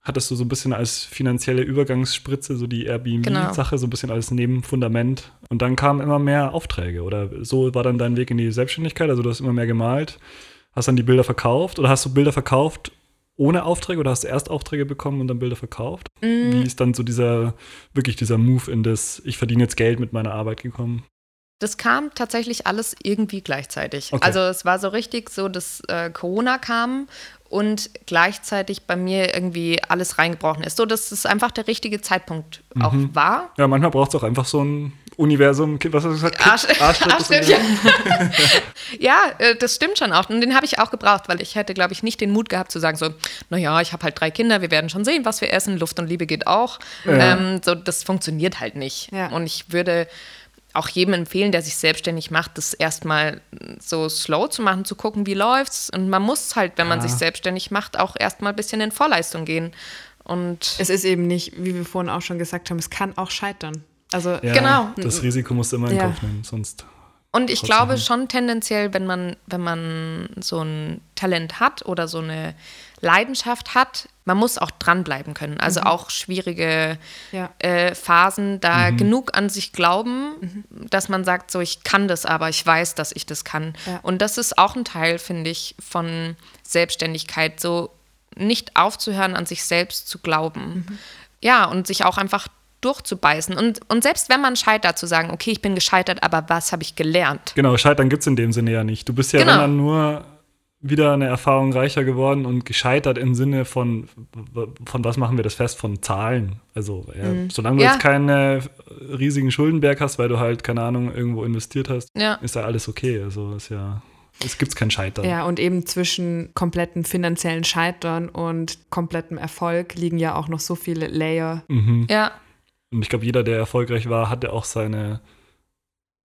hattest du so ein bisschen als finanzielle Übergangsspritze so die Airbnb-Sache, so ein bisschen als Nebenfundament. Und dann kamen immer mehr Aufträge oder so war dann dein Weg in die Selbstständigkeit. Also du hast immer mehr gemalt, hast dann die Bilder verkauft oder hast du Bilder verkauft ohne Aufträge oder hast du erst Aufträge bekommen und dann Bilder verkauft? Wie ist dann so dieser, wirklich dieser Move in das, ich verdiene jetzt Geld mit meiner Arbeit gekommen? Das kam tatsächlich alles irgendwie gleichzeitig. Okay. Also es war so richtig so, dass äh, Corona kam und gleichzeitig bei mir irgendwie alles reingebrochen ist. So, dass es einfach der richtige Zeitpunkt auch war. Ja, manchmal braucht es auch einfach so ein Universum, was hast du gesagt? Arsch, Arschtritt des Arschtritt, ja. (laughs) ja, äh, das stimmt schon auch. Und den habe ich auch gebraucht, weil ich hätte, glaube ich, nicht den Mut gehabt zu sagen so, naja, ich habe halt drei Kinder, wir werden schon sehen, was wir essen. Luft und Liebe geht auch. Ähm, so, das funktioniert halt nicht. Ja. Und ich würde auch jedem empfehlen, der sich selbstständig macht, das erstmal so slow zu machen, zu gucken, wie läuft's. Und man muss halt, wenn man sich selbstständig macht, auch erstmal ein bisschen in Vorleistung gehen. Und Es ist eben nicht, wie wir vorhin auch schon gesagt haben, es kann auch scheitern. Also Ja, Genau. Das Risiko musst du immer in Ja. Kauf nehmen, sonst. Und ich glaube schon tendenziell, wenn man, wenn man so ein Talent hat oder so eine Leidenschaft hat, man muss auch dranbleiben können. Also auch schwierige Ja. äh, Phasen, da genug an sich glauben, dass man sagt, so ich kann das, aber ich weiß, dass ich das kann. Ja. Und das ist auch ein Teil, finde ich, von Selbstständigkeit, so nicht aufzuhören, an sich selbst zu glauben. Ja, und sich auch einfach durchzubeißen. Und, und selbst wenn man scheitert, zu sagen, okay, ich bin gescheitert, aber was habe ich gelernt? Genau, Scheitern gibt es in dem Sinne ja nicht. Du bist ja Genau. wenn dann nur wieder eine Erfahrung reicher geworden und gescheitert im Sinne von, von was machen wir das fest? Von Zahlen. Also, ja, solange du Ja. jetzt keinen riesigen Schuldenberg hast, weil du halt, keine Ahnung, irgendwo investiert hast, Ja. ist ja alles okay. Also, ist ja, es gibt kein Scheitern. Ja, und eben zwischen kompletten finanziellen Scheitern und komplettem Erfolg liegen ja auch noch so viele Layer. Mhm. Ja, Und ich glaube, jeder, der erfolgreich war, hatte auch seine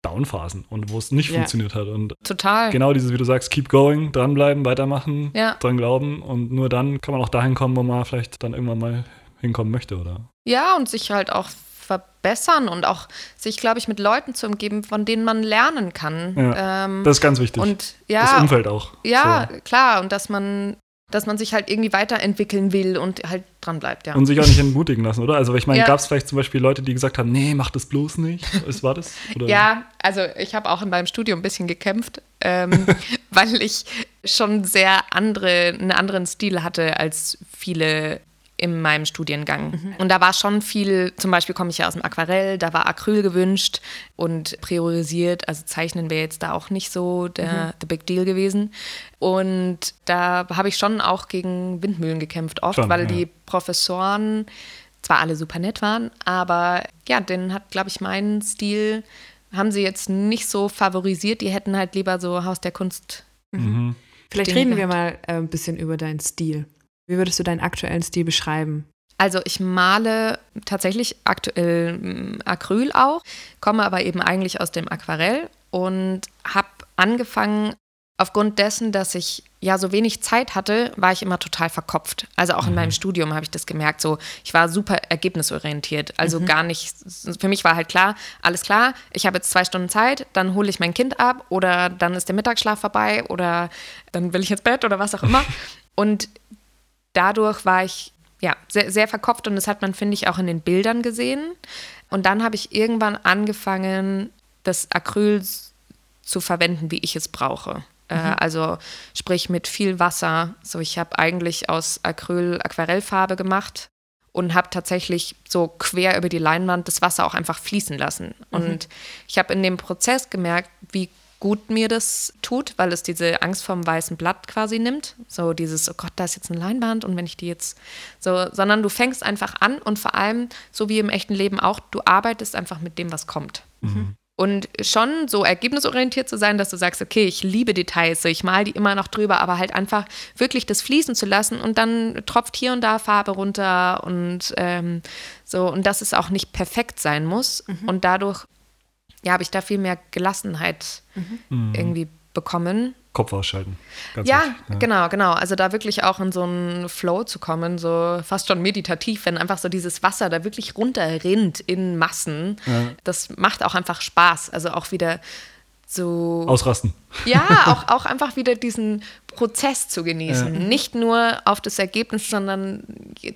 Downphasen und wo es nicht Ja. funktioniert hat. Und total. genau dieses, wie du sagst, keep going, dranbleiben, weitermachen, Ja. dran glauben. Und nur dann kann man auch dahin kommen, wo man vielleicht dann irgendwann mal hinkommen möchte, oder? Ja, und sich halt auch verbessern und auch sich, glaube ich, mit Leuten zu umgeben, von denen man lernen kann. Ja, ähm, Das ist ganz wichtig. und das ja, Umfeld auch. ja, So. klar, und dass man, dass man sich halt irgendwie weiterentwickeln will und halt dran bleibt, ja. Und sich auch nicht entmutigen lassen, oder? Also ich meine, Ja. gab es vielleicht zum Beispiel Leute, die gesagt haben, nee, mach das bloß nicht. Was war das? Oder? Ja, also ich habe auch in meinem Studium ein bisschen gekämpft, ähm, (laughs) weil ich schon sehr andere, einen anderen Stil hatte als viele in meinem Studiengang. Mhm. Und da war schon viel, zum Beispiel komme ich ja aus dem Aquarell, da war Acryl gewünscht und priorisiert. Also Zeichnen wäre jetzt da auch nicht so der mhm. the big deal gewesen. Und da habe ich schon auch gegen Windmühlen gekämpft, oft, schon, weil ja. die Professoren zwar alle super nett waren, aber ja, den hat, glaube ich, meinen Stil haben sie jetzt nicht so favorisiert. Die hätten halt lieber so Haus der Kunst. Mhm. Vielleicht reden wir mal äh, ein bisschen über deinen Stil. Wie würdest du deinen aktuellen Stil beschreiben? Also ich male tatsächlich aktuell mm, Acryl auch, komme aber eben eigentlich aus dem Aquarell und habe angefangen aufgrund dessen, dass ich ja so wenig Zeit hatte, war ich immer total verkopft. Also auch in meinem mhm. Studium habe ich das gemerkt. So, ich war super ergebnisorientiert. Also mhm. gar nicht. Für mich war halt klar, alles klar. Ich habe jetzt zwei Stunden Zeit, dann hole ich mein Kind ab oder dann ist der Mittagsschlaf vorbei oder dann will ich ins Bett oder was auch immer. (laughs) Und dadurch war ich ja sehr, sehr verkopft und das hat man finde ich auch in den Bildern gesehen. Und dann habe ich irgendwann angefangen, das Acryl zu verwenden, wie ich es brauche. Äh, mhm. also sprich mit viel Wasser. So, ich habe eigentlich aus Acryl Aquarellfarbe gemacht und habe tatsächlich so quer über die Leinwand das Wasser auch einfach fließen lassen. Mhm. Und ich habe in dem Prozess gemerkt, wie gut mir das tut, weil es diese Angst vom weißen Blatt quasi nimmt. So dieses, oh Gott, da ist jetzt eine Leinwand und wenn ich die jetzt so, sondern du fängst einfach an und vor allem, so wie im echten Leben auch, du arbeitest einfach mit dem, was kommt. Mhm. Und schon so ergebnisorientiert zu sein, dass du sagst, okay, ich liebe Details, ich male die immer noch drüber, aber halt einfach wirklich das fließen zu lassen und dann tropft hier und da Farbe runter und ähm, so und dass es auch nicht perfekt sein muss. Mhm. Und dadurch ja, habe ich da viel mehr Gelassenheit mhm. irgendwie bekommen. Kopf ausschalten. Ja, ja, genau, genau. Also da wirklich auch in so einen Flow zu kommen, so fast schon meditativ, wenn einfach so dieses Wasser da wirklich runterrinnt in Massen. Ja. Das macht auch einfach Spaß. Also auch wieder so. Ausrasten. Ja, (laughs) auch, auch einfach wieder diesen Prozess zu genießen. Ja. Nicht nur auf das Ergebnis, sondern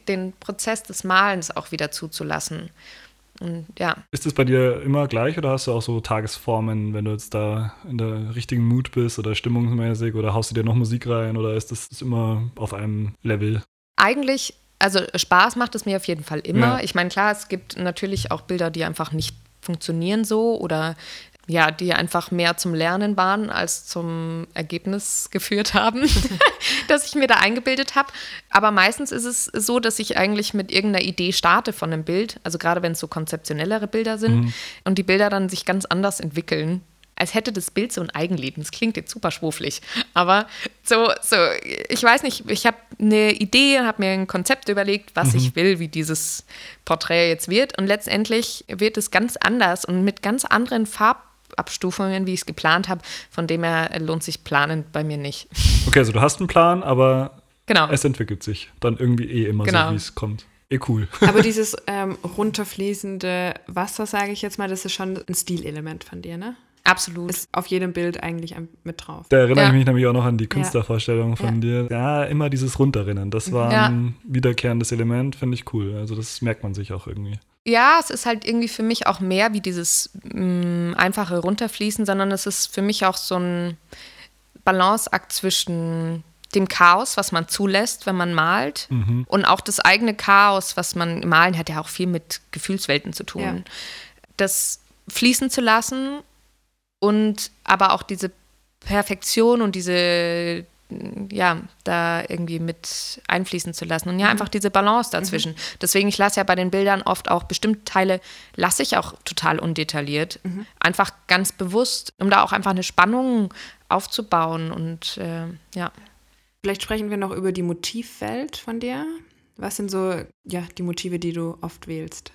den Prozess des Malens auch wieder zuzulassen. Und ja. Ist das bei dir immer gleich oder hast du auch so Tagesformen, wenn du jetzt da in der richtigen Mut bist oder stimmungsmäßig oder haust du dir noch Musik rein oder ist das immer auf einem Level? Eigentlich, also Spaß macht es mir auf jeden Fall immer. Ja. Ich meine, klar, es gibt natürlich auch Bilder, die einfach nicht funktionieren so oder ja, die einfach mehr zum Lernen waren als zum Ergebnis geführt haben, (laughs) (laughs) das ich mir da eingebildet habe. Aber meistens ist es so, dass ich eigentlich mit irgendeiner Idee starte von einem Bild, also gerade wenn es so konzeptionellere Bilder sind mhm. und die Bilder dann sich ganz anders entwickeln. Als hätte das Bild so ein Eigenleben. Das klingt jetzt super schwurflich. Aber so, so, ich weiß nicht, ich habe eine Idee, habe mir ein Konzept überlegt, was mhm. ich will, wie dieses Porträt jetzt wird. Und letztendlich wird es ganz anders und mit ganz anderen Farben Abstufungen, wie ich es geplant habe. Von dem her lohnt sich Planen bei mir nicht. (laughs) Okay, also du hast einen Plan, aber genau. es entwickelt sich dann irgendwie eh immer genau. so, wie es kommt. Eh cool. (laughs) Aber dieses ähm, runterfließende Wasser, sage ich jetzt mal, das ist schon ein Stilelement von dir, ne? Absolut. Ist auf jedem Bild eigentlich mit drauf. Da erinnere ja. ich mich nämlich auch noch an die Künstlervorstellung von ja. dir. Ja, immer dieses Runterrinnen. Das war ja. ein wiederkehrendes Element, finde ich cool. Also das merkt man sich auch irgendwie. Ja, es ist halt irgendwie für mich auch mehr wie dieses mh, mm, einfache Runterfließen, sondern es ist für mich auch so ein Balanceakt zwischen dem Chaos, was man zulässt, wenn man malt, mhm. und auch das eigene Chaos, was man malen hat ja auch viel mit Gefühlswelten zu tun. Ja. Das fließen zu lassen und aber auch diese Perfektion und diese ja, da irgendwie mit einfließen zu lassen und ja, mhm. einfach diese Balance dazwischen. Mhm. Deswegen, ich lasse ja bei den Bildern oft auch bestimmte Teile, lasse ich auch total undetailliert. Mhm. Einfach ganz bewusst, um da auch einfach eine Spannung aufzubauen und äh, ja. Vielleicht sprechen wir noch über die Motivwelt von dir. Was sind so, ja, die Motive, die du oft wählst?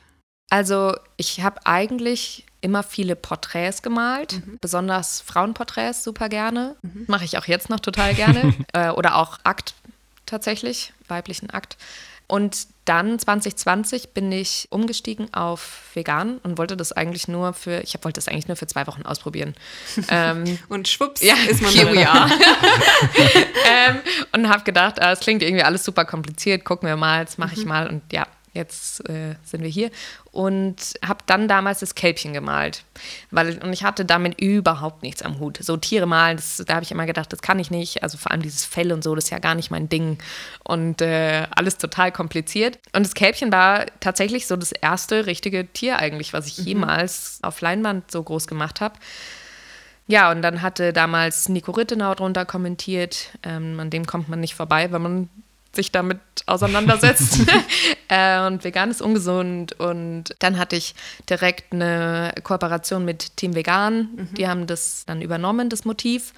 Also, ich habe eigentlich immer viele Porträts gemalt, mhm. besonders Frauenporträts super gerne. Mhm. Mache ich auch jetzt noch total gerne. (laughs) äh, oder auch Akt tatsächlich, weiblichen Akt. Und dann 2020 bin ich umgestiegen auf vegan und wollte das eigentlich nur für, ich wollte das eigentlich nur für zwei Wochen ausprobieren. (laughs) ähm, und schwupps, ja, ist man are. (laughs) ähm, und habe gedacht, äh, es klingt irgendwie alles super kompliziert, gucken wir mal, das mache ich mhm. mal. Und ja, jetzt äh, sind wir hier und habe dann damals das Kälbchen gemalt, weil und ich hatte damit überhaupt nichts am Hut. So Tiere malen, das, da habe ich immer gedacht, das kann ich nicht. Also vor allem dieses Fell und so, das ist ja gar nicht mein Ding und äh, alles total kompliziert. Und das Kälbchen war tatsächlich so das erste richtige Tier eigentlich, was ich mhm. jemals auf Leinwand so groß gemacht habe. Ja, und dann hatte damals Nico Rittenau drunter kommentiert, ähm, an dem kommt man nicht vorbei, wenn man sich damit auseinandersetzt. (laughs) (laughs) äh, und vegan ist ungesund. Und dann hatte ich direkt eine Kooperation mit Team Vegan. Mhm. Die haben das dann übernommen, das Motiv.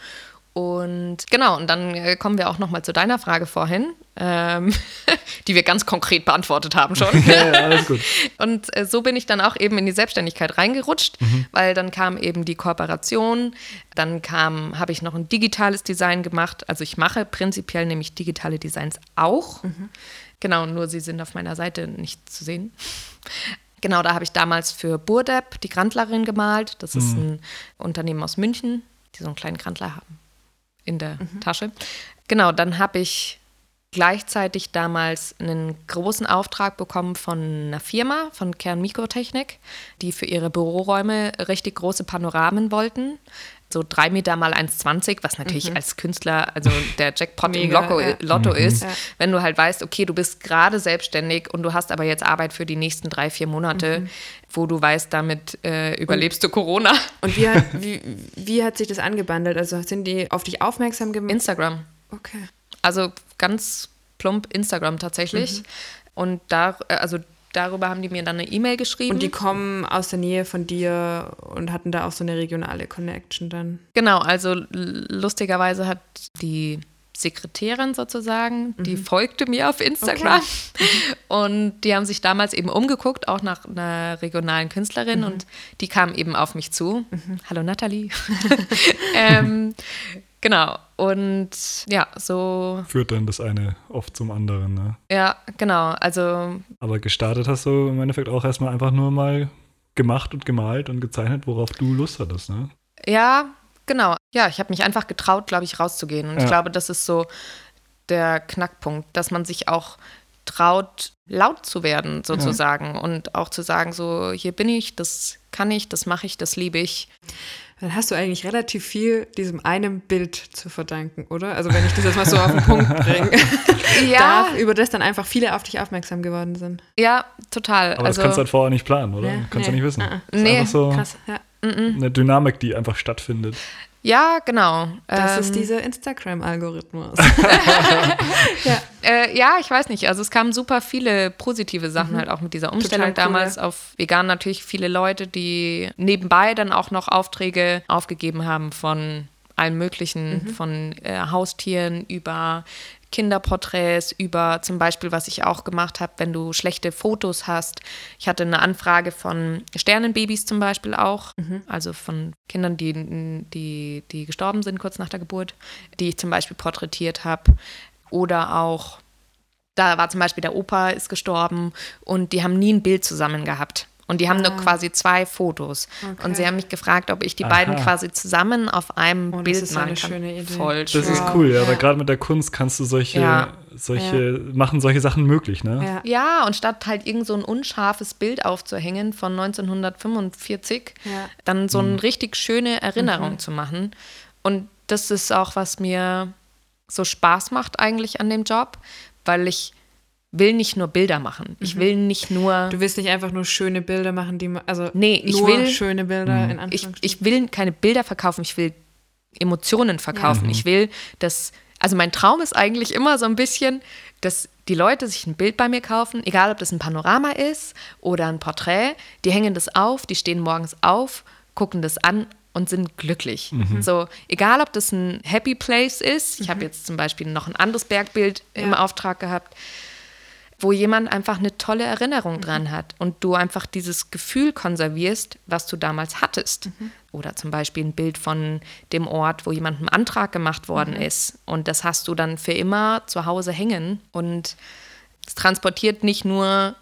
Und genau, und dann äh, kommen wir auch nochmal zu deiner Frage vorhin, ähm, (laughs) die wir ganz konkret beantwortet haben schon. (laughs) ja, ja, alles gut. (laughs) Und äh, so bin ich dann auch eben in die Selbstständigkeit reingerutscht, mhm. weil dann kam eben die Kooperation, dann kam, habe ich noch ein digitales Design gemacht. Also ich mache prinzipiell nämlich digitale Designs auch. Mhm. Genau, nur sie sind auf meiner Seite nicht zu sehen. Genau, da habe ich damals für Burdep die Grandlerin gemalt. Das ist mhm. ein Unternehmen aus München, die so einen kleinen Grandler haben in der mhm. Tasche. Genau, dann habe ich gleichzeitig damals einen großen Auftrag bekommen von einer Firma, von Kern Mikrotechnik, die für ihre Büroräume richtig große Panoramen wollten. So drei Meter mal 1,20, was natürlich mhm. als Künstler, also der Jackpot Mega, im Lotto, ja. Lotto mhm. ist, ja. wenn du halt weißt, okay, du bist gerade selbstständig und du hast aber jetzt Arbeit für die nächsten drei, vier Monate, mhm. wo du weißt, damit äh, überlebst und, du Corona. Und wie hat, (laughs) wie, wie hat sich das angebandelt? Also sind die auf dich aufmerksam gemacht? Instagram. Okay. Also ganz plump Instagram tatsächlich. Mhm. Und da, äh, also darüber haben die mir dann eine E-Mail geschrieben. Und die kommen aus der Nähe von dir und hatten da auch so eine regionale Connection dann. Genau, also lustigerweise hat die Sekretärin sozusagen, mhm. die folgte mir auf Instagram. Okay. (laughs) Und die haben sich damals eben umgeguckt, auch nach einer regionalen Künstlerin. Mhm. Und die kam eben auf mich zu. Mhm. Hallo Nathalie. (laughs) ähm, Genau. Und ja, so. Führt dann das eine oft zum anderen, ne? Ja, genau. Also. Aber gestartet hast du im Endeffekt auch erstmal einfach nur mal gemacht und gemalt und gezeichnet, worauf du Lust hattest, ne? Ja, genau. Ja, ich habe mich einfach getraut, glaube ich, rauszugehen. Und ja. ich glaube, das ist so der Knackpunkt, dass man sich auch traut, laut zu werden, sozusagen. Ja. Und auch zu sagen, so, hier bin ich, das kann ich, das mache ich, das liebe ich dann hast du eigentlich relativ viel diesem einen Bild zu verdanken, oder? Also wenn ich das jetzt mal so auf den Punkt bringe, (laughs) ja. darf, über das dann einfach viele auf dich aufmerksam geworden sind. Ja, total. Aber also, das kannst du halt vorher nicht planen, oder? Ja, kannst du nee. nicht wissen. Uh -uh. Das ist nee, einfach so krass. Ja. eine Dynamik, die einfach stattfindet. Ja, genau. Das ähm, ist dieser Instagram-Algorithmus. (laughs) (laughs) ja. Äh, ja, ich weiß nicht. Also es kamen super viele positive Sachen mhm. halt auch mit dieser Umstellung cool, damals ja. auf vegan. Natürlich viele Leute, die nebenbei dann auch noch Aufträge aufgegeben haben von allem Möglichen, mhm. von äh, Haustieren über Kinderporträts, über zum Beispiel, was ich auch gemacht habe, wenn du schlechte Fotos hast. Ich hatte eine Anfrage von Sternenbabys zum Beispiel auch, mhm. also von Kindern, die, die, die gestorben sind kurz nach der Geburt, die ich zum Beispiel porträtiert habe. Oder auch, da war zum Beispiel der Opa ist gestorben und die haben nie ein Bild zusammen gehabt. Und die haben ah. nur quasi zwei Fotos. Okay. Und sie haben mich gefragt, ob ich die Aha. beiden quasi zusammen auf einem oh, Bild machen kann. Schöne Idee. Voll das ist cool, ja, ja. weil gerade mit der Kunst kannst du solche, ja. solche, ja. machen solche Sachen möglich, ne? Ja, und statt halt irgend so ein unscharfes Bild aufzuhängen von 1945, dann so eine mhm. richtig schöne Erinnerung mhm. zu machen. Und das ist auch, was mir so Spaß macht eigentlich an dem Job, weil ich will nicht nur Bilder machen. Ich mhm. will nicht nur. Du willst nicht einfach nur schöne Bilder machen, die also nee, ich will schöne Bilder mhm. in Anführungszeichen. Ich, ich will keine Bilder verkaufen, ich will Emotionen verkaufen. Ja. Ich will, dass also mein Traum ist eigentlich immer so ein bisschen, dass die Leute sich ein Bild bei mir kaufen, egal ob das ein Panorama ist oder ein Porträt, die hängen das auf, die stehen morgens auf, gucken das an und sind glücklich. Mhm. So, egal ob das ein Happy Place ist, ich mhm. habe jetzt zum Beispiel noch ein anderes Bergbild ja. im Auftrag gehabt, wo jemand einfach eine tolle Erinnerung mhm. dran hat und du einfach dieses Gefühl konservierst, was du damals hattest. Mhm. Oder zum Beispiel ein Bild von dem Ort, wo jemandem Antrag gemacht worden mhm. ist. Und das hast du dann für immer zu Hause hängen. Und es transportiert nicht nur,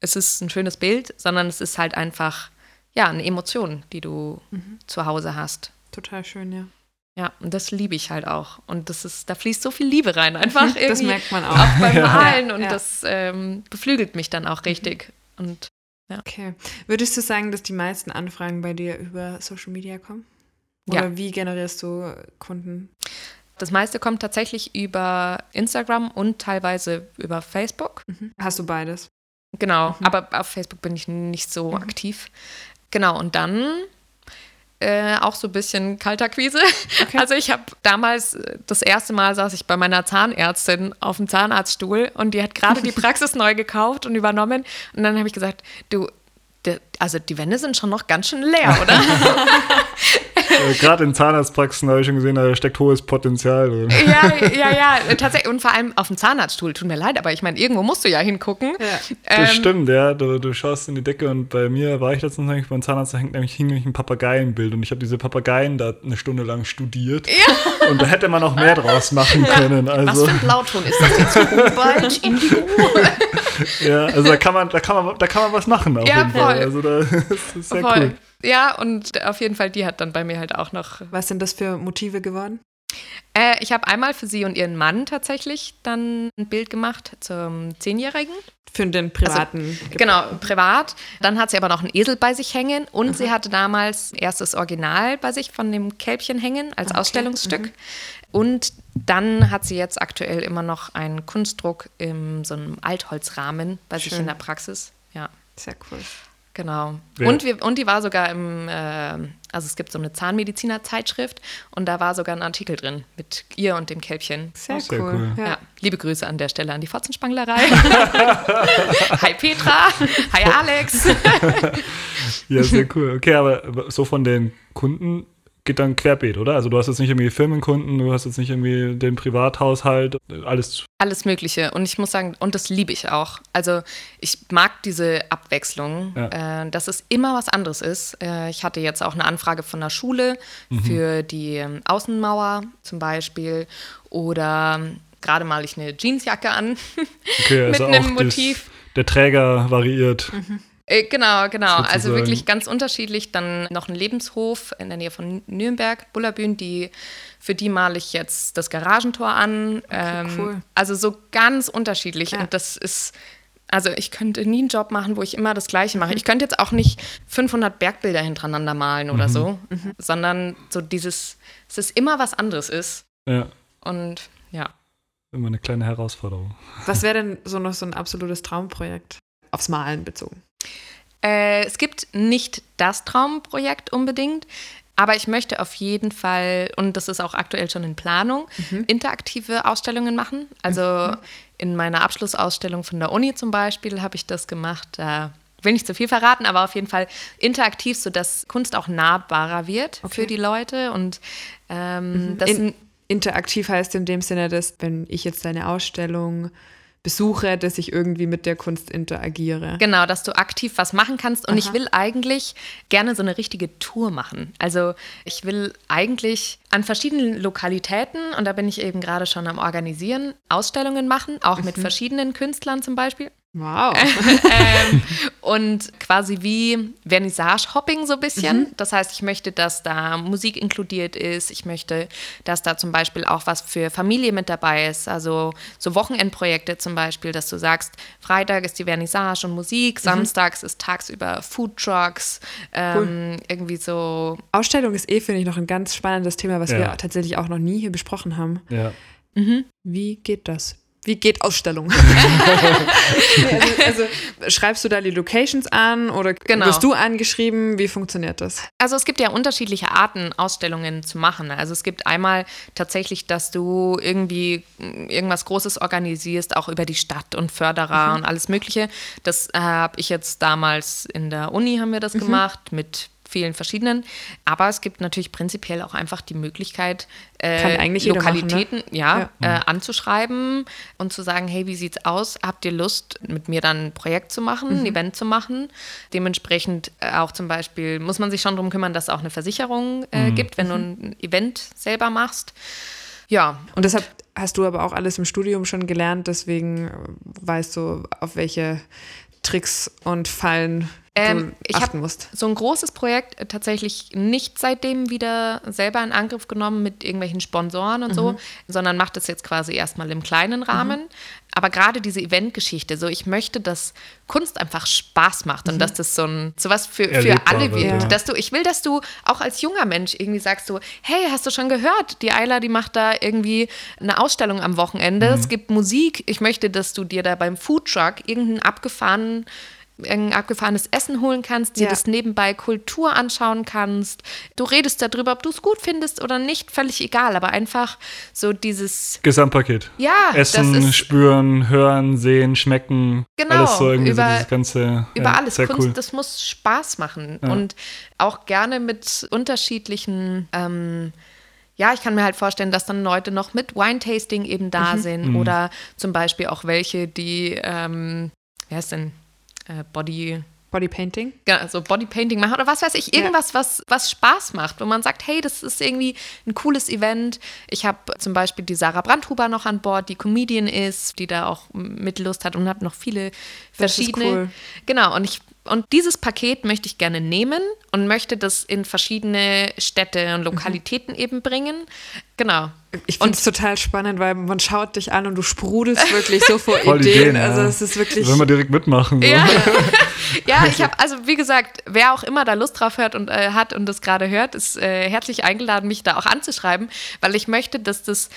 es ist ein schönes Bild, sondern es ist halt einfach, ja, eine Emotion, die du mhm. zu Hause hast. Total schön, ja. Ja, und das liebe ich halt auch. Und das ist, da fließt so viel Liebe rein. Einfach (laughs) irgendwie. Das merkt man auch. Auch beim (laughs) Ja. Malen. Und Ja. das ähm, beflügelt mich dann auch richtig. Und Okay. Würdest du sagen, dass die meisten Anfragen bei dir über Social Media kommen? Oder Ja. wie generierst du Kunden? das meiste kommt tatsächlich über Instagram und teilweise über Facebook. Hast du beides? Genau, Mhm. aber auf Facebook bin ich nicht so aktiv. Genau, und dann äh, auch so ein bisschen Kaltakquise. Also ich habe damals, äh, das erste Mal saß ich bei meiner Zahnärztin auf dem Zahnarztstuhl und die hat gerade die (laughs) Praxis neu gekauft und übernommen. Und dann habe ich gesagt, du, also die Wände sind schon noch ganz schön leer, oder? (laughs) Äh, Gerade in Zahnarztpraxen habe ich schon gesehen, da steckt hohes Potenzial drin. ja, ja, ja, tatsächlich. Und vor allem auf dem Zahnarztstuhl. Tut mir leid, aber ich meine, irgendwo musst du ja hingucken. Ja. Das Ähm, stimmt, ja. Du, du schaust in die Decke und bei mir war ich letztens nämlich beim Zahnarzt, da hängt nämlich, hing nämlich ein Papageienbild und ich habe diese Papageien da eine Stunde lang studiert. Und da hätte man noch mehr draus machen können. Was Also, für ein Blauton ist das jetzt? Kobalt, Indigo? ja, also da kann man, da kann man, da kann man was machen auf Ja, jeden Fall. voll. Also da, (laughs) das ist sehr Voll. cool. Ja, und auf jeden Fall, die hat dann bei mir halt auch noch. Was sind das für Motive geworden? Äh, ich habe einmal für sie und ihren Mann tatsächlich dann ein Bild gemacht zum Zehnjährigen. Für den privaten. Gebrauch. Genau, privat. Dann hat sie aber noch einen Esel bei sich hängen und sie hatte damals erst das Original bei sich von dem Kälbchen hängen als Ausstellungsstück. Und dann hat sie jetzt aktuell immer noch einen Kunstdruck in so einem Altholzrahmen bei sich Schön. in der Praxis. Ja. Sehr cool. Genau. Wer- Und, wir, und die war sogar im, äh, also es gibt so eine Zahnmediziner-Zeitschrift und da war sogar ein Artikel drin mit ihr und dem Kälbchen. Sehr, Sehr cool. cool. Ja. Ja. liebe Grüße an der Stelle an die Fotzenspanglerei. (laughs) Hi Petra, hi Alex. (laughs) Ja, sehr cool. Okay, aber so von den Kunden geht dann querbeet, oder? Also du hast jetzt nicht irgendwie Firmenkunden, du hast jetzt nicht irgendwie den Privathaushalt, alles. Alles Mögliche. Und ich muss sagen, und das liebe ich auch. Also ich mag diese Abwechslung, Ja. äh, dass es immer was anderes ist. Äh, ich hatte jetzt auch eine Anfrage von der Schule für die ähm, Außenmauer zum Beispiel. Oder ähm, gerade mal ich eine Jeansjacke an. (laughs) Okay, Mit also einem auch das- Motiv. der Träger variiert. Äh, genau, genau. Also Sozusagen. wirklich ganz unterschiedlich. Dann noch ein Lebenshof in der Nähe von Nürnberg, Bullerbühn, die, für die male ich jetzt das Garagentor an. ähm, cool. Also so ganz unterschiedlich. Ja. Und das ist, also ich könnte nie einen Job machen, wo ich immer das Gleiche mache. Ich könnte jetzt auch nicht 500 Bergbilder hintereinander malen oder so, sondern so dieses, dass es immer was anderes ist. Ja, Und ja. immer eine kleine Herausforderung. Was wäre denn so noch so ein absolutes Traumprojekt? Aufs Malen bezogen. Äh, es gibt nicht das Traumprojekt unbedingt, aber ich möchte auf jeden Fall, und das ist auch aktuell schon in Planung, interaktive Ausstellungen machen. Also in meiner Abschlussausstellung von der Uni zum Beispiel habe ich das gemacht. Da will nicht zu viel verraten, aber auf jeden Fall interaktiv, sodass Kunst auch nahbarer wird Okay. für die Leute. Und ähm, das In, interaktiv heißt in dem Sinne, dass wenn ich jetzt deine Ausstellung besuche, dass ich irgendwie mit der Kunst interagiere. Genau, dass du aktiv was machen kannst. Und ich Aha. will eigentlich gerne so eine richtige Tour machen. Also ich will eigentlich an verschiedenen Lokalitäten, und da bin ich eben gerade schon am Organisieren, Ausstellungen machen, auch mit verschiedenen Künstlern zum Beispiel. Wow. (laughs) ähm, (laughs) und quasi wie Vernissage-Hopping so ein bisschen. Das heißt, ich möchte, dass da Musik inkludiert ist. Ich möchte, dass da zum Beispiel auch was für Familie mit dabei ist. Also so Wochenendprojekte zum Beispiel, dass du sagst, Freitag ist die Vernissage und Musik, samstags ist tagsüber Foodtrucks, ähm, irgendwie so. Ausstellung ist eh, finde ich, noch ein ganz spannendes Thema, was Ja. wir tatsächlich auch noch nie hier besprochen haben. Ja. Wie geht das? Wie geht Ausstellung? (laughs) Also, also schreibst du da die Locations an oder Genau. wirst du angeschrieben? Wie funktioniert das? Also es gibt ja unterschiedliche Arten, Ausstellungen zu machen. Also es gibt einmal tatsächlich, dass du irgendwie mm, irgendwas Großes organisierst, auch über die Stadt und Förderer und alles Mögliche. Das äh, habe ich jetzt damals in der Uni haben wir das gemacht mit vielen verschiedenen. Aber es gibt natürlich prinzipiell auch einfach die Möglichkeit, äh, jeder machen, ne? Lokalitäten ja, Äh, anzuschreiben und zu sagen, hey, wie sieht's aus? Habt ihr Lust, mit mir dann ein Projekt zu machen, Mhm. ein Event zu machen? Dementsprechend äh, auch zum Beispiel muss man sich schon darum kümmern, dass es auch eine Versicherung äh, gibt, wenn du ein Event selber machst. Ja, Und deshalb hast du aber auch alles im Studium schon gelernt, deswegen weißt du, auf welche Tricks und Fallen ähm, ich achten musst. So ein großes Projekt tatsächlich nicht seitdem wieder selber in Angriff genommen mit irgendwelchen Sponsoren und mhm. so, sondern macht es jetzt quasi erstmal im kleinen Rahmen. Mhm. Aber gerade diese Eventgeschichte, so ich möchte, dass Kunst einfach Spaß macht und mhm. dass das so ein sowas für, für alle wird. Ja. Dass du, ich will, dass du auch als junger Mensch irgendwie sagst so, hey, hast du schon gehört, die Ayla, die macht da irgendwie eine Ausstellung am Wochenende. Mhm. Es gibt Musik. Ich möchte, dass du dir da beim Foodtruck irgendeinen abgefahrenen ein abgefahrenes Essen holen kannst, dir ja. das nebenbei Kultur anschauen kannst. Du redest darüber, ob du es gut findest oder nicht, völlig egal, aber einfach so dieses Gesamtpaket. Ja, Essen, spüren, hören, sehen, schmecken. Genau, alles so irgendwie über, so dieses ganze. Über ja, alles. Kunst, cool. das muss Spaß machen ja. und auch gerne mit unterschiedlichen. Ähm, ja, ich kann mir halt vorstellen, dass dann Leute noch mit Wine-Tasting eben da mhm. sind mhm. oder zum Beispiel auch welche, die, ähm, wer ist denn, äh, Body. Bodypainting? Ja, also Bodypainting machen oder was weiß ich, irgendwas, ja. was, was Spaß macht, wo man sagt, hey, das ist irgendwie ein cooles Event. Ich habe zum Beispiel die Sarah Brandhuber noch an Bord, die Comedian ist, die da auch mit Lust hat und habe noch viele verschiedene. Das ist cool. Genau, und ich und dieses Paket möchte ich gerne nehmen und möchte das in verschiedene Städte und Lokalitäten mhm. eben bringen. Genau. Ich finde es total spannend, weil man schaut dich an und du sprudelst wirklich so vor Ideen. Ideen. Also es ist wirklich. Wenn wir direkt mitmachen. So. Ja. (laughs) ja, ich habe, also wie gesagt, wer auch immer da Lust drauf hört und äh, hat und das gerade hört, ist äh, herzlich eingeladen, mich da auch anzuschreiben, weil ich möchte, dass das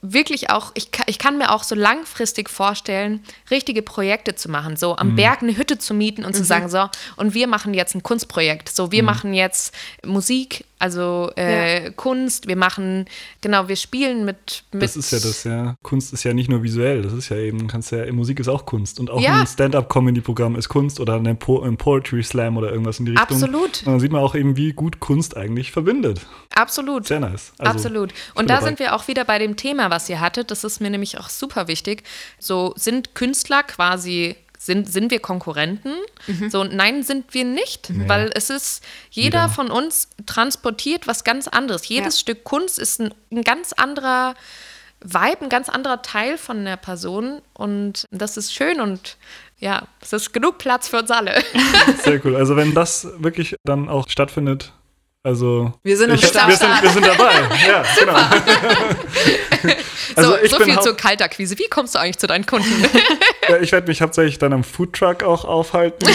wirklich auch, ich, ich kann mir auch so langfristig vorstellen, richtige Projekte zu machen, so am mhm. Berg eine Hütte zu mieten und mhm. zu sagen, so, und wir machen jetzt ein Kunstprojekt, so, wir mhm. machen jetzt Musik also äh, ja. Kunst, wir machen, genau, wir spielen mit, mit. Das ist ja das, ja. Kunst ist ja nicht nur visuell, das ist ja eben, kannst ja, Musik ist auch Kunst. Und auch ja. ein Stand-up-Comedy-Programm ist Kunst oder ein, po ein Poetry Slam oder irgendwas in die Richtung. Absolut. Und dann sieht man auch eben, wie gut Kunst eigentlich verbindet. Absolut. Sehr nice. Also, Absolut. Und da dabei. sind wir auch wieder bei dem Thema, was ihr hattet. Das ist mir nämlich auch super wichtig. So sind Künstler quasi sind, sind wir Konkurrenten? Mhm. So, nein, sind wir nicht, mhm. weil es ist, jeder Wieder. von uns transportiert was ganz anderes. Jedes ja. Stück Kunst ist ein, ein ganz anderer Vibe, ein ganz anderer Teil von der Person und das ist schön und ja, es ist genug Platz für uns alle. (laughs) Sehr cool. Also wenn das wirklich dann auch stattfindet, also wir sind, ich, wir sind, wir sind dabei. (laughs) Ja, genau. (laughs) Also so, so viel zur Kaltakquise. Wie kommst du eigentlich zu deinen Kunden? (laughs) ja, ich werde mich hauptsächlich dann am Foodtruck auch aufhalten.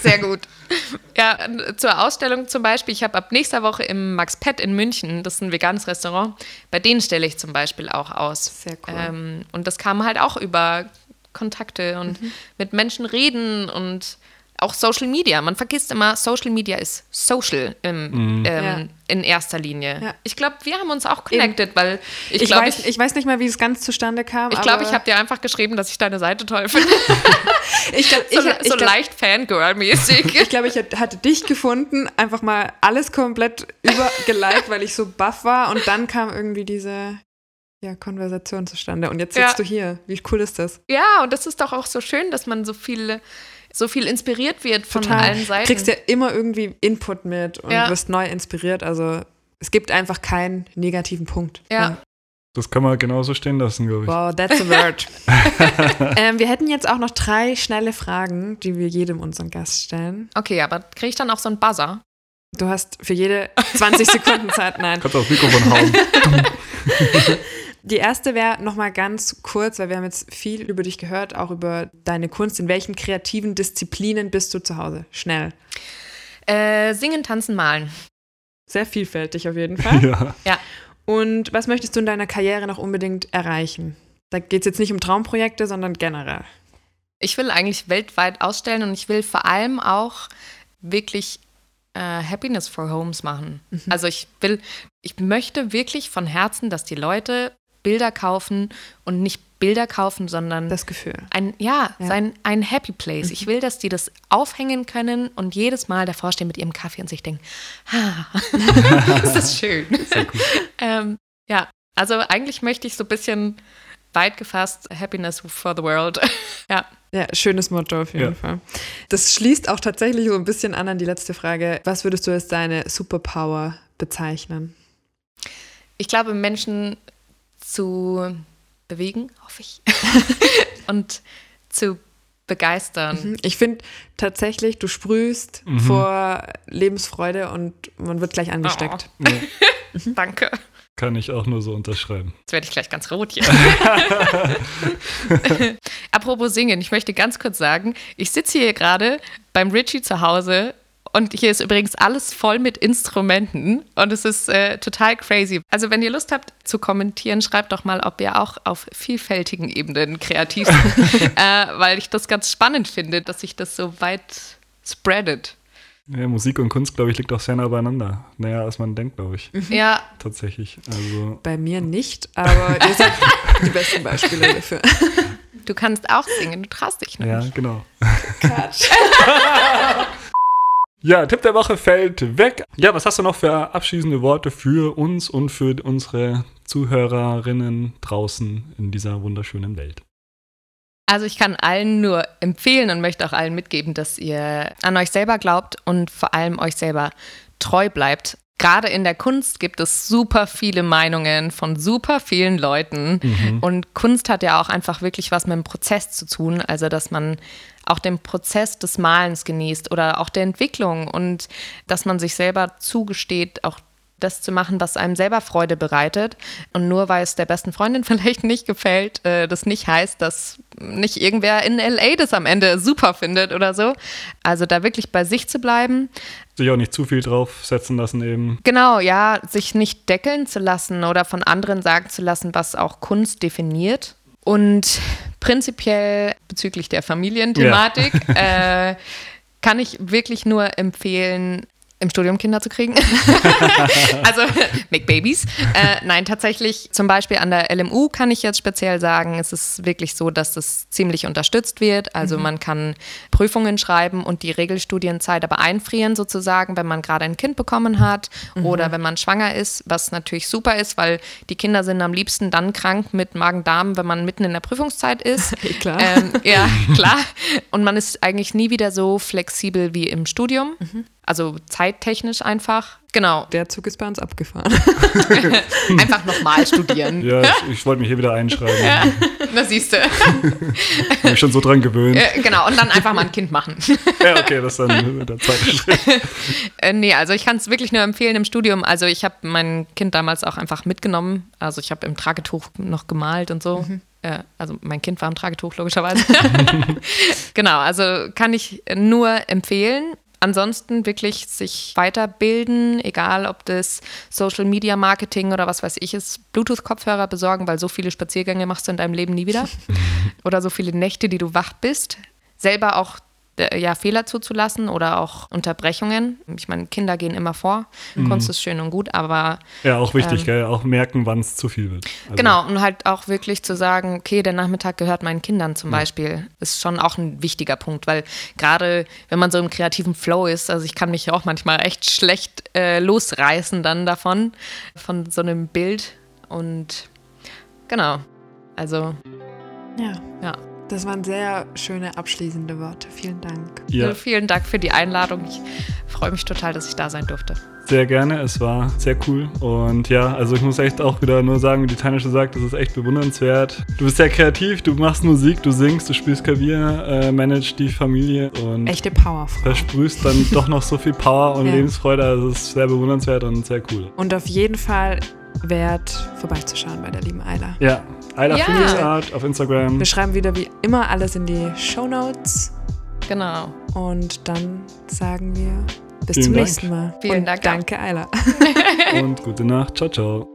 Sehr gut. Ja, zur Ausstellung zum Beispiel. Ich habe ab nächster Woche im Max Pet in München, das ist ein veganes Restaurant, bei denen stelle ich zum Beispiel auch aus. Sehr cool. Ähm, und das kam halt auch über Kontakte und mhm. mit Menschen reden und auch Social Media. Man vergisst immer, Social Media ist social im, mhm. ähm, ja. in erster Linie. Ja. Ich glaube, wir haben uns auch connected, Eben. weil ich, ich, glaub, weiß, ich, ich, weiß nicht mehr, wie es ganz zustande kam. Ich glaube, ich habe dir einfach geschrieben, dass ich deine Seite toll (laughs) finde. ich glaub, so, ich, so glaub, leicht Fangirl-mäßig. (laughs) ich glaube, ich hatte dich gefunden, einfach mal alles komplett übergeliked, weil ich so baff war und dann kam irgendwie diese ja, Konversation zustande. Und jetzt sitzt ja. du hier. Wie cool ist das? Ja, und das ist doch auch so schön, dass man so viele so viel inspiriert wird von Total. allen Seiten. Du kriegst ja immer irgendwie Input mit und ja. wirst neu inspiriert. Also es gibt einfach keinen negativen Punkt. Ja. ja. Das kann man genauso stehen lassen, glaube ich. Wow, that's a word. (laughs) ähm, wir hätten jetzt auch noch drei schnelle Fragen, die wir jedem unseren Gast stellen. Okay, aber kriege ich dann auch so einen Buzzer? Du hast für jede 20 Sekunden Zeit, nein. Kannst aufs Mikrofon hauen. (laughs) Die erste wäre nochmal ganz kurz, weil wir haben jetzt viel über dich gehört, auch über deine Kunst. In welchen kreativen Disziplinen bist du zu Hause? Schnell. Äh, singen, tanzen, malen. Sehr vielfältig auf jeden Fall. (laughs) ja. ja. Und was möchtest du in deiner Karriere noch unbedingt erreichen? Da geht es jetzt nicht um Traumprojekte, sondern generell. Ich will eigentlich weltweit ausstellen und ich will vor allem auch wirklich äh, Happiness for Homes machen. Mhm. Also ich will, ich möchte wirklich von Herzen, dass die Leute Bilder kaufen und nicht Bilder kaufen, sondern das Gefühl. Ein, ja, ja. Sein, ein Happy Place. Mhm. Ich will, dass die das aufhängen können und jedes Mal davor stehen mit ihrem Kaffee und sich denken, ha, (laughs) das ist schön. Sehr cool. ähm, ja, also eigentlich möchte ich so ein bisschen weit gefasst Happiness for the World. (laughs) ja. Ja, schönes Motto auf jeden ja. Fall. Das schließt auch tatsächlich so ein bisschen an an die letzte Frage. Was würdest du als deine Superpower bezeichnen? Ich glaube, Menschen zu bewegen, hoffe ich. (laughs) und zu begeistern. Mhm. Ich finde tatsächlich, du sprühst Mhm. vor Lebensfreude und man wird gleich angesteckt. Ja, (laughs) Danke. kann ich auch nur so unterschreiben. Jetzt werde ich gleich ganz rot hier. (laughs) Apropos singen, ich möchte ganz kurz sagen, ich sitze hier gerade beim Richie zu Hause und hier ist übrigens alles voll mit Instrumenten und es ist äh, total crazy. Also wenn ihr Lust habt zu kommentieren, schreibt doch mal, ob ihr auch auf vielfältigen Ebenen kreativ seid, (laughs) (laughs) äh, weil ich das ganz spannend finde, dass sich das so weit spreadet. Ja, Musik und Kunst, glaube ich, liegt auch sehr nah beieinander. Näher als man denkt, glaube ich. Ja, Tatsächlich. Also, Bei mir nicht, aber ihr seid (laughs) die besten Beispiele dafür. du kannst auch singen, du traust dich nicht. ja, genau. Quatsch. Ja, Tipp der Woche fällt weg. Ja, was hast du noch für abschließende Worte für uns und für unsere Zuhörerinnen draußen in dieser wunderschönen Welt? Also ich kann allen nur empfehlen und möchte auch allen mitgeben, dass ihr an euch selber glaubt und vor allem euch selber treu bleibt. Gerade in der Kunst gibt es super viele Meinungen von super vielen Leuten. Und Kunst hat ja auch einfach wirklich was mit dem Prozess zu tun. Also, dass man auch den Prozess des Malens genießt oder auch der Entwicklung und dass man sich selber zugesteht, auch das zu machen, was einem selber Freude bereitet. Und nur weil es der besten Freundin (laughs) vielleicht nicht gefällt, äh, das nicht heißt, dass nicht irgendwer in LA das am Ende super findet oder so. Also da wirklich bei sich zu bleiben. Sich auch nicht zu viel draufsetzen lassen eben. Genau, ja, sich nicht deckeln zu lassen oder von anderen sagen zu lassen, was auch Kunst definiert. Und prinzipiell bezüglich der Familienthematik äh, kann ich wirklich nur empfehlen, im Studium Kinder zu kriegen. (laughs) also (laughs) make babies. Äh, nein, tatsächlich zum Beispiel an der LMU kann ich jetzt speziell sagen, es ist wirklich so, dass das ziemlich unterstützt wird. Also man kann Prüfungen schreiben und die Regelstudienzeit aber einfrieren sozusagen, wenn man gerade ein Kind bekommen hat oder wenn man schwanger ist, was natürlich super ist, weil die Kinder sind am liebsten dann krank mit Magen-Darm, wenn man mitten in der Prüfungszeit ist. (laughs) Klar. Ähm, ja, klar. Und man ist eigentlich nie wieder so flexibel wie im Studium. Also zeittechnisch einfach. Genau. Der Zug ist bei uns abgefahren. (laughs) Einfach nochmal studieren. Ja, ich, ich wollte mich hier wieder einschreiben. Na siehst du. (laughs) Bin mich schon so dran gewöhnt. Äh, genau, und dann einfach mal ein Kind machen. Ja, okay, das ist dann der zweite Schritt. (laughs) Äh, nee, also ich kann es wirklich nur empfehlen im Studium. Also ich habe mein Kind damals auch einfach mitgenommen. Also ich habe im Tragetuch noch gemalt und so. Äh, also mein Kind war im Tragetuch, logischerweise. genau, also kann ich nur empfehlen. Ansonsten wirklich sich weiterbilden, egal ob das Social Media Marketing oder was weiß ich ist, Bluetooth-Kopfhörer besorgen, weil so viele Spaziergänge machst du in deinem Leben nie wieder. (laughs) oder so viele Nächte, die du wach bist. Selber auch ja, Fehler zuzulassen oder auch Unterbrechungen. Ich meine, Kinder gehen immer vor. Kunst ist schön und gut, aber Ja, auch wichtig, gell? Auch merken, wann es zu viel wird. Also, Genau, und halt auch wirklich zu sagen, okay, der Nachmittag gehört meinen Kindern zum Beispiel, ist schon auch ein wichtiger Punkt, weil gerade wenn man so im kreativen Flow ist, also ich kann mich auch manchmal echt schlecht äh, losreißen dann davon, von so einem Bild und genau, also Ja, ja. Das waren sehr schöne abschließende Worte. Vielen Dank. Ja, Also Vielen Dank für die Einladung. Ich freue mich total, dass ich da sein durfte. sehr gerne. Es war sehr cool. Und ja, also ich muss echt auch wieder nur sagen, wie die Tanja schon sagt, das ist echt bewundernswert. Du bist sehr kreativ, du machst Musik, du singst, du spielst Klavier, äh, managst die Familie und Echte Powerfrau. versprühst dann (laughs) doch noch so viel Power und Ja. Lebensfreude. Also es ist sehr bewundernswert und sehr cool. Und auf jeden Fall wert, vorbeizuschauen bei der lieben Ayla. Ja, Ayla Ja. Art auf Instagram. Wir schreiben wieder wie immer alles in die Show Notes Genau. und dann sagen wir bis Vielen zum Dank. nächsten Mal. Vielen und Dank. Danke, Ayla. (laughs) (laughs) und gute Nacht. Ciao, ciao.